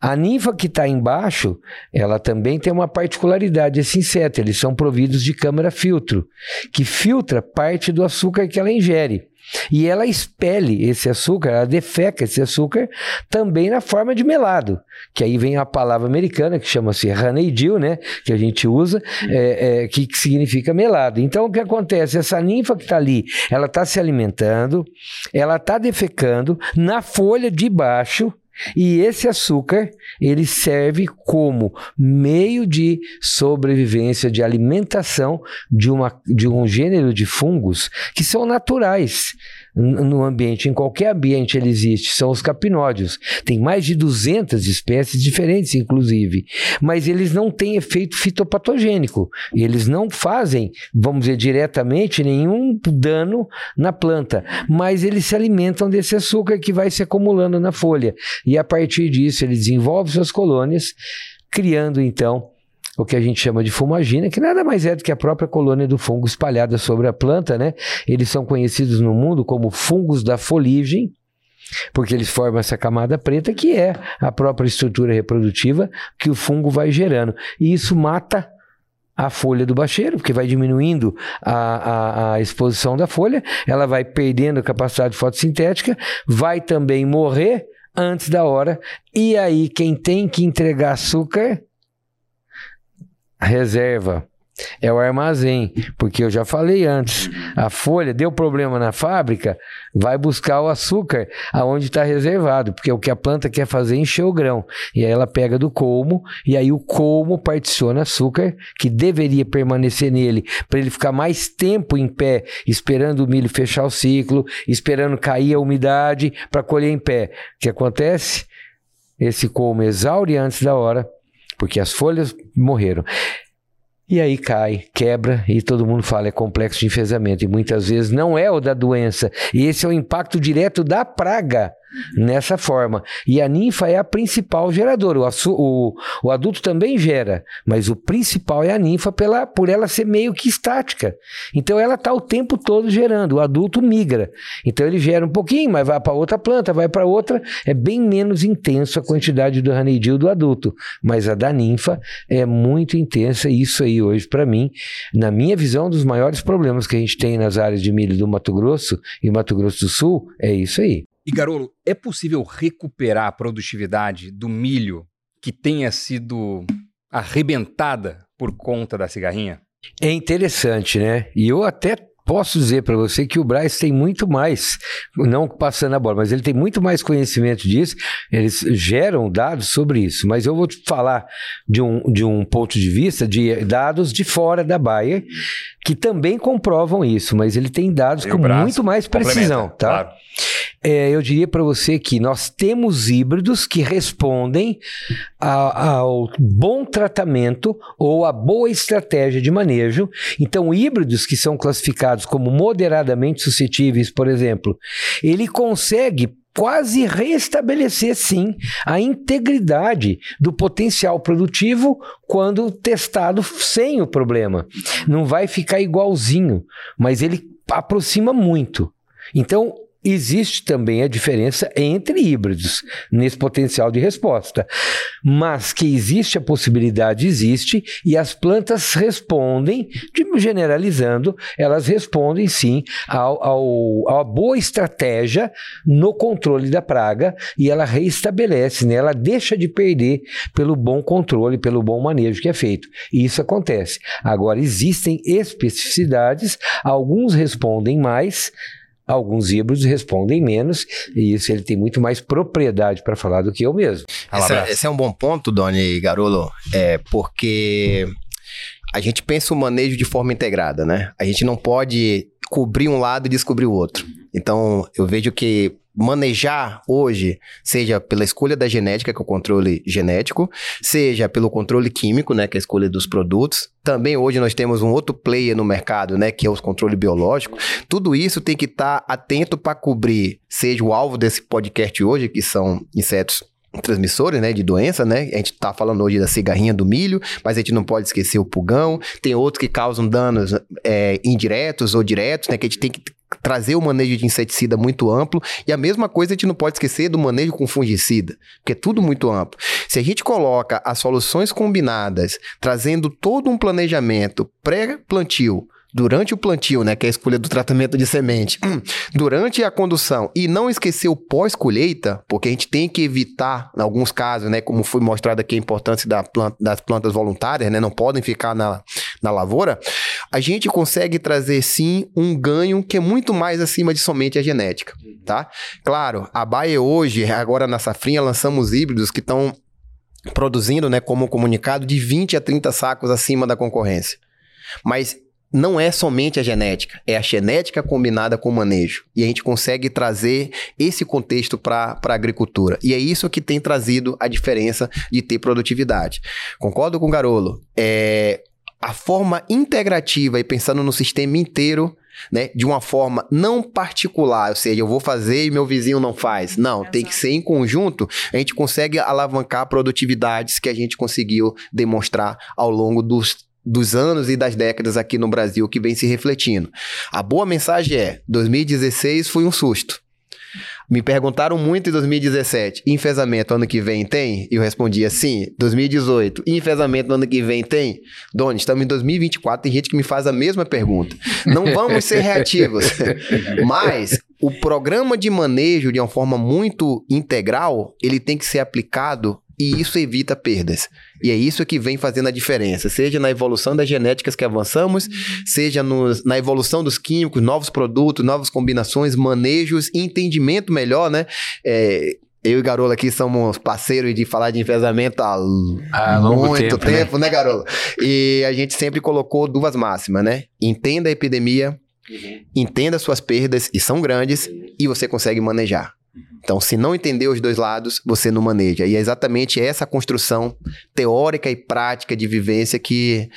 A ninfa que está embaixo, ela também tem uma particularidade, esse inseto. Eles são providos de câmara filtro, que filtra parte do açúcar que ela ingere. E ela expele esse açúcar, ela defeca esse açúcar também na forma de melado, que aí vem a palavra americana que chama-se honeydew, né, que a gente usa, é, é, que, que significa melado. Então o que acontece? Essa ninfa que está ali, ela está se alimentando, ela está defecando na folha de baixo, e esse açúcar, ele serve como meio de sobrevivência, de alimentação de, uma, de um gênero de fungos que são naturais no ambiente, em qualquer ambiente ele existe, são os capinódios. Tem mais de 200 espécies diferentes, inclusive, mas eles não têm efeito fitopatogênico. Eles não fazem, vamos dizer, diretamente nenhum dano na planta, mas eles se alimentam desse açúcar que vai se acumulando na folha. E a partir disso, ele desenvolve suas colônias, criando então o que a gente chama de fumagina, que nada mais é do que a própria colônia do fungo espalhada sobre a planta, né? Eles são conhecidos no mundo como fungos da foligem, porque eles formam essa camada preta que é a própria estrutura reprodutiva que o fungo vai gerando. E isso mata a folha do bacheiro, porque vai diminuindo a, a, a, exposição da folha, ela vai perdendo a capacidade fotossintética, vai também morrer antes da hora, e aí quem tem que entregar açúcar reserva é o armazém, porque eu já falei antes, a folha deu problema na fábrica, vai buscar o açúcar aonde está reservado, porque o que a planta quer fazer é encher o grão, e aí ela pega do colmo, e aí o colmo particiona açúcar, que deveria permanecer nele, para ele ficar mais tempo em pé, esperando o milho fechar o ciclo, esperando cair a umidade para colher em pé. O que acontece? Esse colmo exaure antes da hora, porque as folhas morreram. E aí cai, quebra e todo mundo fala é complexo de enfesamento e muitas vezes não é o da doença. E esse é o impacto direto da praga nessa forma. E a ninfa é a principal geradora. O, o, o, adulto também gera, mas o principal é a ninfa pela, por ela ser meio que estática. Então ela está o tempo todo gerando. O adulto migra. Então ele gera um pouquinho, mas vai para outra planta, vai para outra. É bem menos intenso a quantidade do honeydew do adulto. Mas a da ninfa é muito intensa. E isso aí hoje, para mim, na minha visão, dos maiores problemas que a gente tem nas áreas de milho do Mato Grosso e Mato Grosso do Sul, é isso aí. E Garolo, é possível recuperar a produtividade do milho que tenha sido arrebentada por conta da cigarrinha? É interessante, né? E eu até posso dizer para você que o Braz tem muito mais, não passando a bola, mas ele tem muito mais conhecimento disso, eles geram dados sobre isso, mas eu vou te falar de um, de um ponto de vista de dados de fora da Bayer, que também comprovam isso, mas ele tem dados com muito mais precisão, tá? Claro é, eu diria para você que nós temos híbridos que respondem a, ao bom tratamento ou a boa estratégia de manejo. Então, híbridos que são classificados como moderadamente suscetíveis, por exemplo, ele consegue quase restabelecer, sim, a integridade do potencial produtivo quando testado sem o problema. Não vai ficar igualzinho, mas ele aproxima muito. Então, existe também a diferença entre híbridos nesse potencial de resposta. Mas que existe a possibilidade, existe, e as plantas respondem, generalizando, elas respondem sim ao, ao, à boa estratégia no controle da praga e ela reestabelece, né? ela deixa de perder pelo bom controle, pelo bom manejo que é feito. E isso acontece. Agora, existem especificidades, alguns respondem mais Alguns híbridos respondem menos, e isso ele tem muito mais propriedade para falar do que eu mesmo. Esse é, esse é, um bom ponto, Doni Garolo, é porque a gente pensa o manejo de forma integrada, né? A gente não pode cobrir um lado e descobrir o outro. Então, eu vejo que manejar hoje, seja pela escolha da genética, que é o controle genético, seja pelo controle químico, né, que é a escolha dos produtos. Também hoje nós temos um outro player no mercado, né, que é o controle biológico. Tudo isso tem que estar tá atento para cobrir, seja o alvo desse podcast hoje, que são insetos transmissores, né, de doença, né? A gente tá falando hoje da cigarrinha do milho, mas a gente não pode esquecer o pulgão. Tem outros que causam danos é, indiretos ou diretos, né? Que a gente tem que trazer o manejo de inseticida muito amplo e a mesma coisa a gente não pode esquecer do manejo com fungicida, porque é tudo muito amplo. Se a gente coloca as soluções combinadas, trazendo todo um planejamento pré-plantio, durante o plantio, né, que é a escolha do tratamento de semente, (clears throat) durante a condução e não esquecer o pós-colheita, porque a gente tem que evitar, em alguns casos, né, como foi mostrado aqui a importância da planta, das plantas voluntárias, né, não podem ficar na, na lavoura, a gente consegue trazer sim um ganho que é muito mais acima de somente a genética, tá? Claro, a Baia hoje, agora na safrinha, lançamos híbridos que estão produzindo, né, como comunicado, de 20 a 30 sacos acima da concorrência. Mas não é somente a genética, é a genética combinada com o manejo. E a gente consegue trazer esse contexto para a agricultura. E é isso que tem trazido a diferença de ter produtividade. Concordo com o Garolo. É, a forma integrativa e pensando no sistema inteiro, né, de uma forma não particular, ou seja, eu vou fazer e meu vizinho não faz. Não, tem que ser em conjunto, a gente consegue alavancar produtividades que a gente conseguiu demonstrar ao longo dos dos anos e das décadas aqui no Brasil que vem se refletindo. A boa mensagem é: 2016 foi um susto. Me perguntaram muito em 2017, enfesamento ano que vem tem? E eu respondia sim. 2018, enfesamento ano que vem tem? Doni, estamos em 2024, tem gente que me faz a mesma pergunta. Não vamos ser reativos. (laughs) Mas o programa de manejo de uma forma muito integral, ele tem que ser aplicado e isso evita perdas. E é isso que vem fazendo a diferença, seja na evolução das genéticas que avançamos, seja no, na evolução dos químicos, novos produtos, novas combinações, manejos, entendimento melhor, né? É, eu e Garola aqui somos parceiros de falar de enfesamento há, há muito tempo, tempo né? né, Garola? E a gente sempre colocou duas máximas, né? Entenda a epidemia, uhum. entenda suas perdas, e são grandes, uhum. e você consegue manejar. Então, se não entender os dois lados, você não maneja. E é exatamente essa construção teórica e prática de vivência que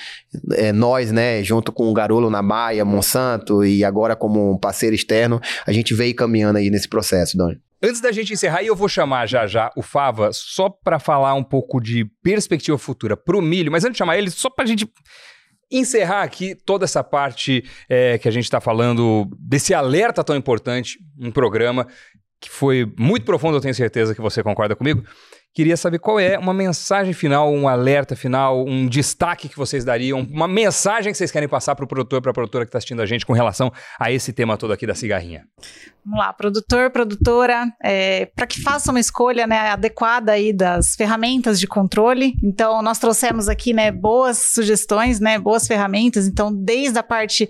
é, nós, né, junto com o Garolo na Baia, Monsanto e agora como um parceiro externo, a gente veio caminhando aí nesse processo, Doni. Antes da gente encerrar, eu vou chamar já já o Fava só para falar um pouco de perspectiva futura para o milho, mas antes de chamar ele, só para a gente encerrar aqui toda essa parte é, que a gente está falando desse alerta tão importante, um programa que foi muito profundo, eu tenho certeza que você concorda comigo. Queria saber qual é uma mensagem final, um alerta final, um destaque que vocês dariam, uma mensagem que vocês querem passar para o produtor, para a produtora que está assistindo a gente com relação a esse tema todo aqui da cigarrinha. Vamos lá, produtor, produtora, é, para que faça uma escolha né, adequada aí das ferramentas de controle. Então, nós trouxemos aqui né, boas sugestões, né, boas ferramentas. Então, desde a parte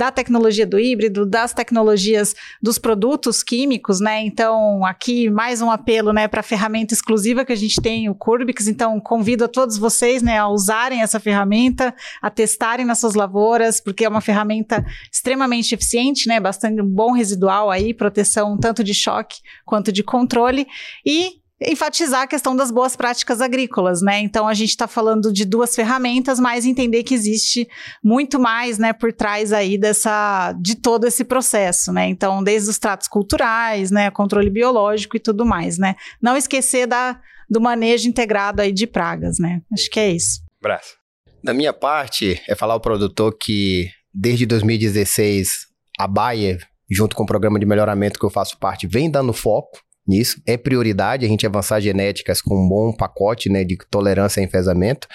da tecnologia do híbrido, das tecnologias dos produtos químicos, né? Então, aqui mais um apelo, né, para a ferramenta exclusiva que a gente tem, o Curbix. Então, convido a todos vocês, né, a usarem essa ferramenta, a testarem nas suas lavouras, porque é uma ferramenta extremamente eficiente, né? Bastante um bom residual aí, proteção tanto de choque quanto de controle. E enfatizar a questão das boas práticas agrícolas, né? Então a gente está falando de duas ferramentas, mas entender que existe muito mais, né, por trás aí dessa de todo esse processo, né? Então desde os tratos culturais, né, controle biológico e tudo mais, né? Não esquecer da do manejo integrado aí de pragas, né? Acho que é isso. Braço. Da minha parte é falar ao produtor que desde 2016 a Bayer junto com o programa de melhoramento que eu faço parte vem dando foco nisso. É prioridade a gente avançar genéticas com um bom pacote né, de tolerância a enfesamento.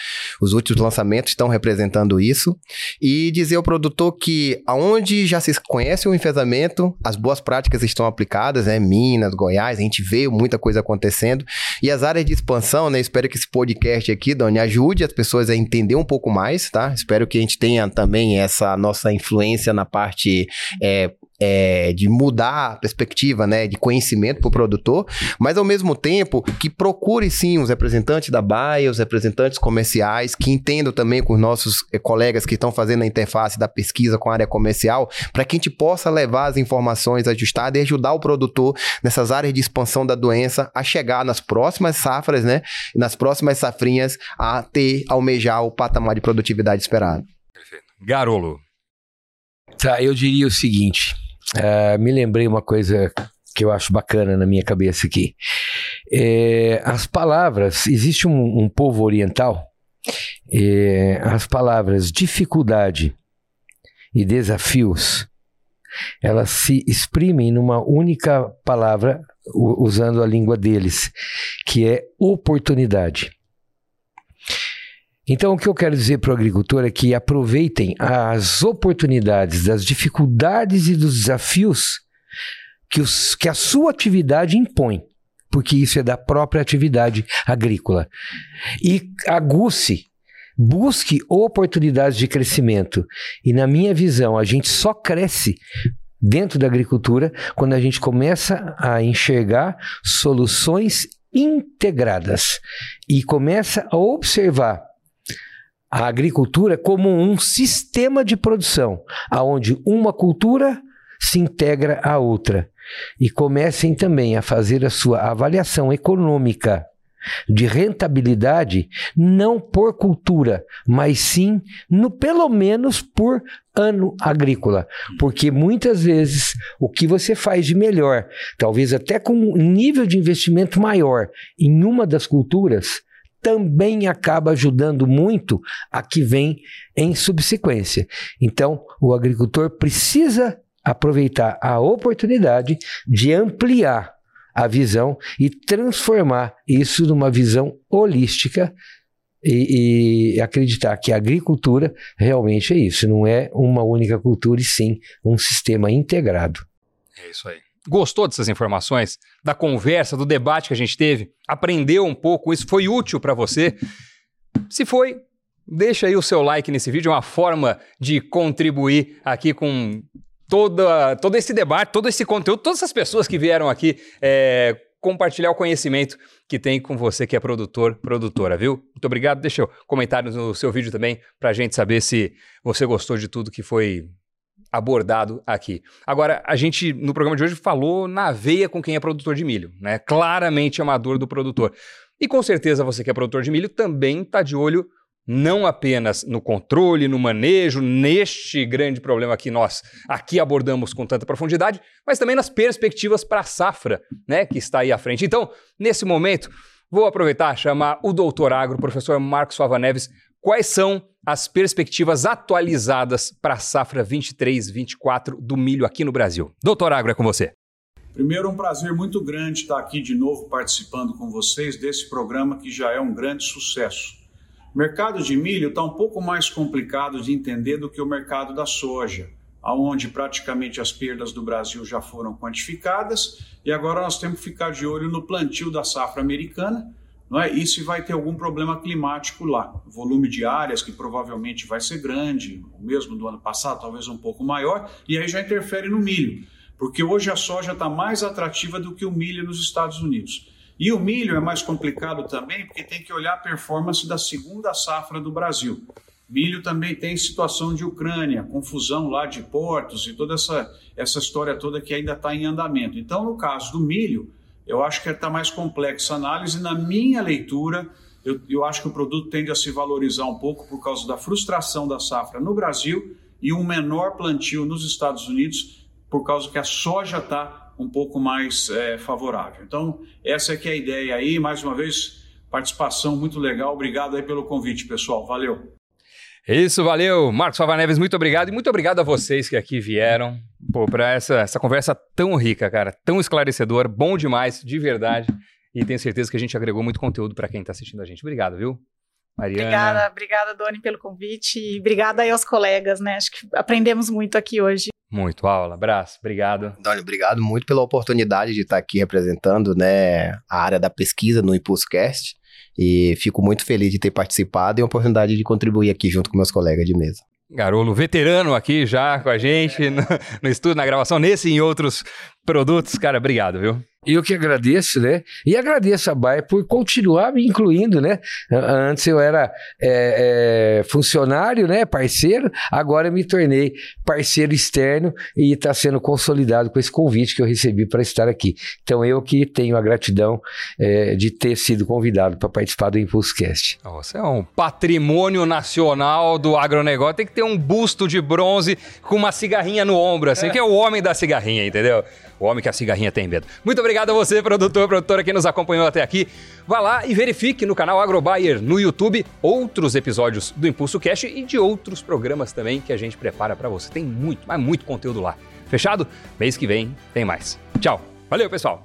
Os últimos lançamentos estão representando isso. E dizer ao produtor que aonde já se conhece o enfesamento, as boas práticas estão aplicadas, né? Minas, Goiás, a gente vê muita coisa acontecendo. E as áreas de expansão, né? Espero que esse podcast aqui, Doni, ajude as pessoas a entender um pouco mais, tá? Espero que a gente tenha também essa nossa influência na parte é, é, de mudar a perspectiva, né, de conhecimento para o produtor, mas ao mesmo tempo que procure sim os representantes da Baia, os representantes comerciais, que entendam também com os nossos é, colegas que estão fazendo a interface da pesquisa com a área comercial, para que a gente possa levar as informações ajustadas e ajudar o produtor nessas áreas de expansão da doença a chegar nas próximas safras, né, nas próximas safrinhas a ter, almejar o patamar de produtividade esperado. Perfeito. Garolo. Tá, eu diria o seguinte, Uh, me lembrei uma coisa que eu acho bacana na minha cabeça aqui. É, as palavras, existe um, um povo oriental, é, as palavras dificuldade e desafios, elas se exprimem numa única palavra, usando a língua deles, que é oportunidade. Então, o que eu quero dizer para o agricultor é que aproveitem as oportunidades, das dificuldades e dos desafios que, os, que a sua atividade impõe, porque isso é da própria atividade agrícola. E aguce, busque oportunidades de crescimento. E, na minha visão, a gente só cresce dentro da agricultura quando a gente começa a enxergar soluções integradas e começa a observar a agricultura como um sistema de produção, aonde uma cultura se integra à outra. E comecem também a fazer a sua avaliação econômica de rentabilidade não por cultura, mas sim no pelo menos por ano agrícola, porque muitas vezes o que você faz de melhor, talvez até com um nível de investimento maior em uma das culturas, também acaba ajudando muito a que vem em subsequência. Então, o agricultor precisa aproveitar a oportunidade de ampliar a visão e transformar isso numa visão holística e, e, acreditar que a agricultura realmente é isso, não é uma única cultura e sim um sistema integrado. É isso aí. Gostou dessas informações? Da conversa, do debate que a gente teve? Aprendeu um pouco? Isso foi útil para você? Se foi, deixa aí o seu like nesse vídeo, é uma forma de contribuir aqui com toda, todo esse debate, todo esse conteúdo, todas essas pessoas que vieram aqui é, compartilhar o conhecimento que tem com você que é produtor, produtora, viu? Muito obrigado. Deixa comentários no seu vídeo também para a gente saber se você gostou de tudo que foi abordado aqui. Agora, a gente, no programa de hoje, falou na veia com quem é produtor de milho, né? Claramente amador do produtor. E com certeza você que é produtor de milho também está de olho não apenas no controle, no manejo, neste grande problema que nós aqui abordamos com tanta profundidade, mas também nas perspectivas para a safra, né, que está aí à frente. Então, nesse momento, vou aproveitar chamar o doutor agro, professor Marcos Fava Neves, quais são as perspectivas atualizadas para a safra 23-24 do milho aqui no Brasil. Doutor Agro, é com você. Primeiro, um prazer muito grande estar aqui de novo participando com vocês desse programa que já é um grande sucesso. O mercado de milho está um pouco mais complicado de entender do que o mercado da soja, aonde praticamente as perdas do Brasil já foram quantificadas e agora nós temos que ficar de olho no plantio da safra americana, não é? E se vai ter algum problema climático lá. O volume de áreas, que provavelmente vai ser grande, o mesmo do ano passado, talvez um pouco maior, e aí já interfere no milho, porque hoje a soja está mais atrativa do que o milho nos Estados Unidos. E o milho é mais complicado também, porque tem que olhar a performance da segunda safra do Brasil. Milho também tem situação de Ucrânia, confusão lá de portos e toda essa, essa história toda que ainda está em andamento. Então, no caso do milho, eu acho que está mais complexa a análise. Na minha leitura, eu, eu acho que o produto tende a se valorizar um pouco por causa da frustração da safra no Brasil e um menor plantio nos Estados Unidos, por causa que a soja está um pouco mais é, favorável. Então, essa é que é a ideia aí. Mais uma vez, participação muito legal. Obrigado aí pelo convite, pessoal. Valeu. Isso, valeu. Marcos Fava Neves, muito obrigado. E muito obrigado a vocês que aqui vieram para essa, essa conversa tão rica, cara, tão esclarecedora, bom demais, de verdade. E tenho certeza que a gente agregou muito conteúdo para quem está assistindo a gente. Obrigado, viu? Mariana. Obrigada, obrigada, Doni, pelo convite. E obrigada aí aos colegas, né? Acho que aprendemos muito aqui hoje. Muito, aula. Abraço, obrigado. Doni, obrigado muito pela oportunidade de estar aqui representando né, a área da pesquisa no ImpulsoCast. E fico muito feliz de ter participado e a oportunidade de contribuir aqui junto com meus colegas de mesa. Garolo, veterano aqui já com a gente no, no estúdio, na gravação, nesse e em outros produtos. Cara, obrigado, viu? Eu que agradeço, né? E agradeço a Baia por continuar me incluindo, né? Antes eu era é, é, funcionário, né? Parceiro, agora eu me tornei parceiro externo e está sendo consolidado com esse convite que eu recebi para estar aqui. Então eu que tenho a gratidão é, de ter sido convidado para participar do ImpulsoCast. Você é um patrimônio nacional do agronegócio, tem que ter um busto de bronze com uma cigarrinha no ombro, assim, que é o homem da cigarrinha, entendeu? O homem que a cigarrinha tem medo. Muito obrigado a você, produtor, produtora que nos acompanhou até aqui. Vá lá e verifique no canal AgroBuyer no YouTube outros episódios do Impulso Cash e de outros programas também que a gente prepara para você. Tem muito, mas muito conteúdo lá. Fechado? Mês que vem tem mais. Tchau. Valeu, pessoal.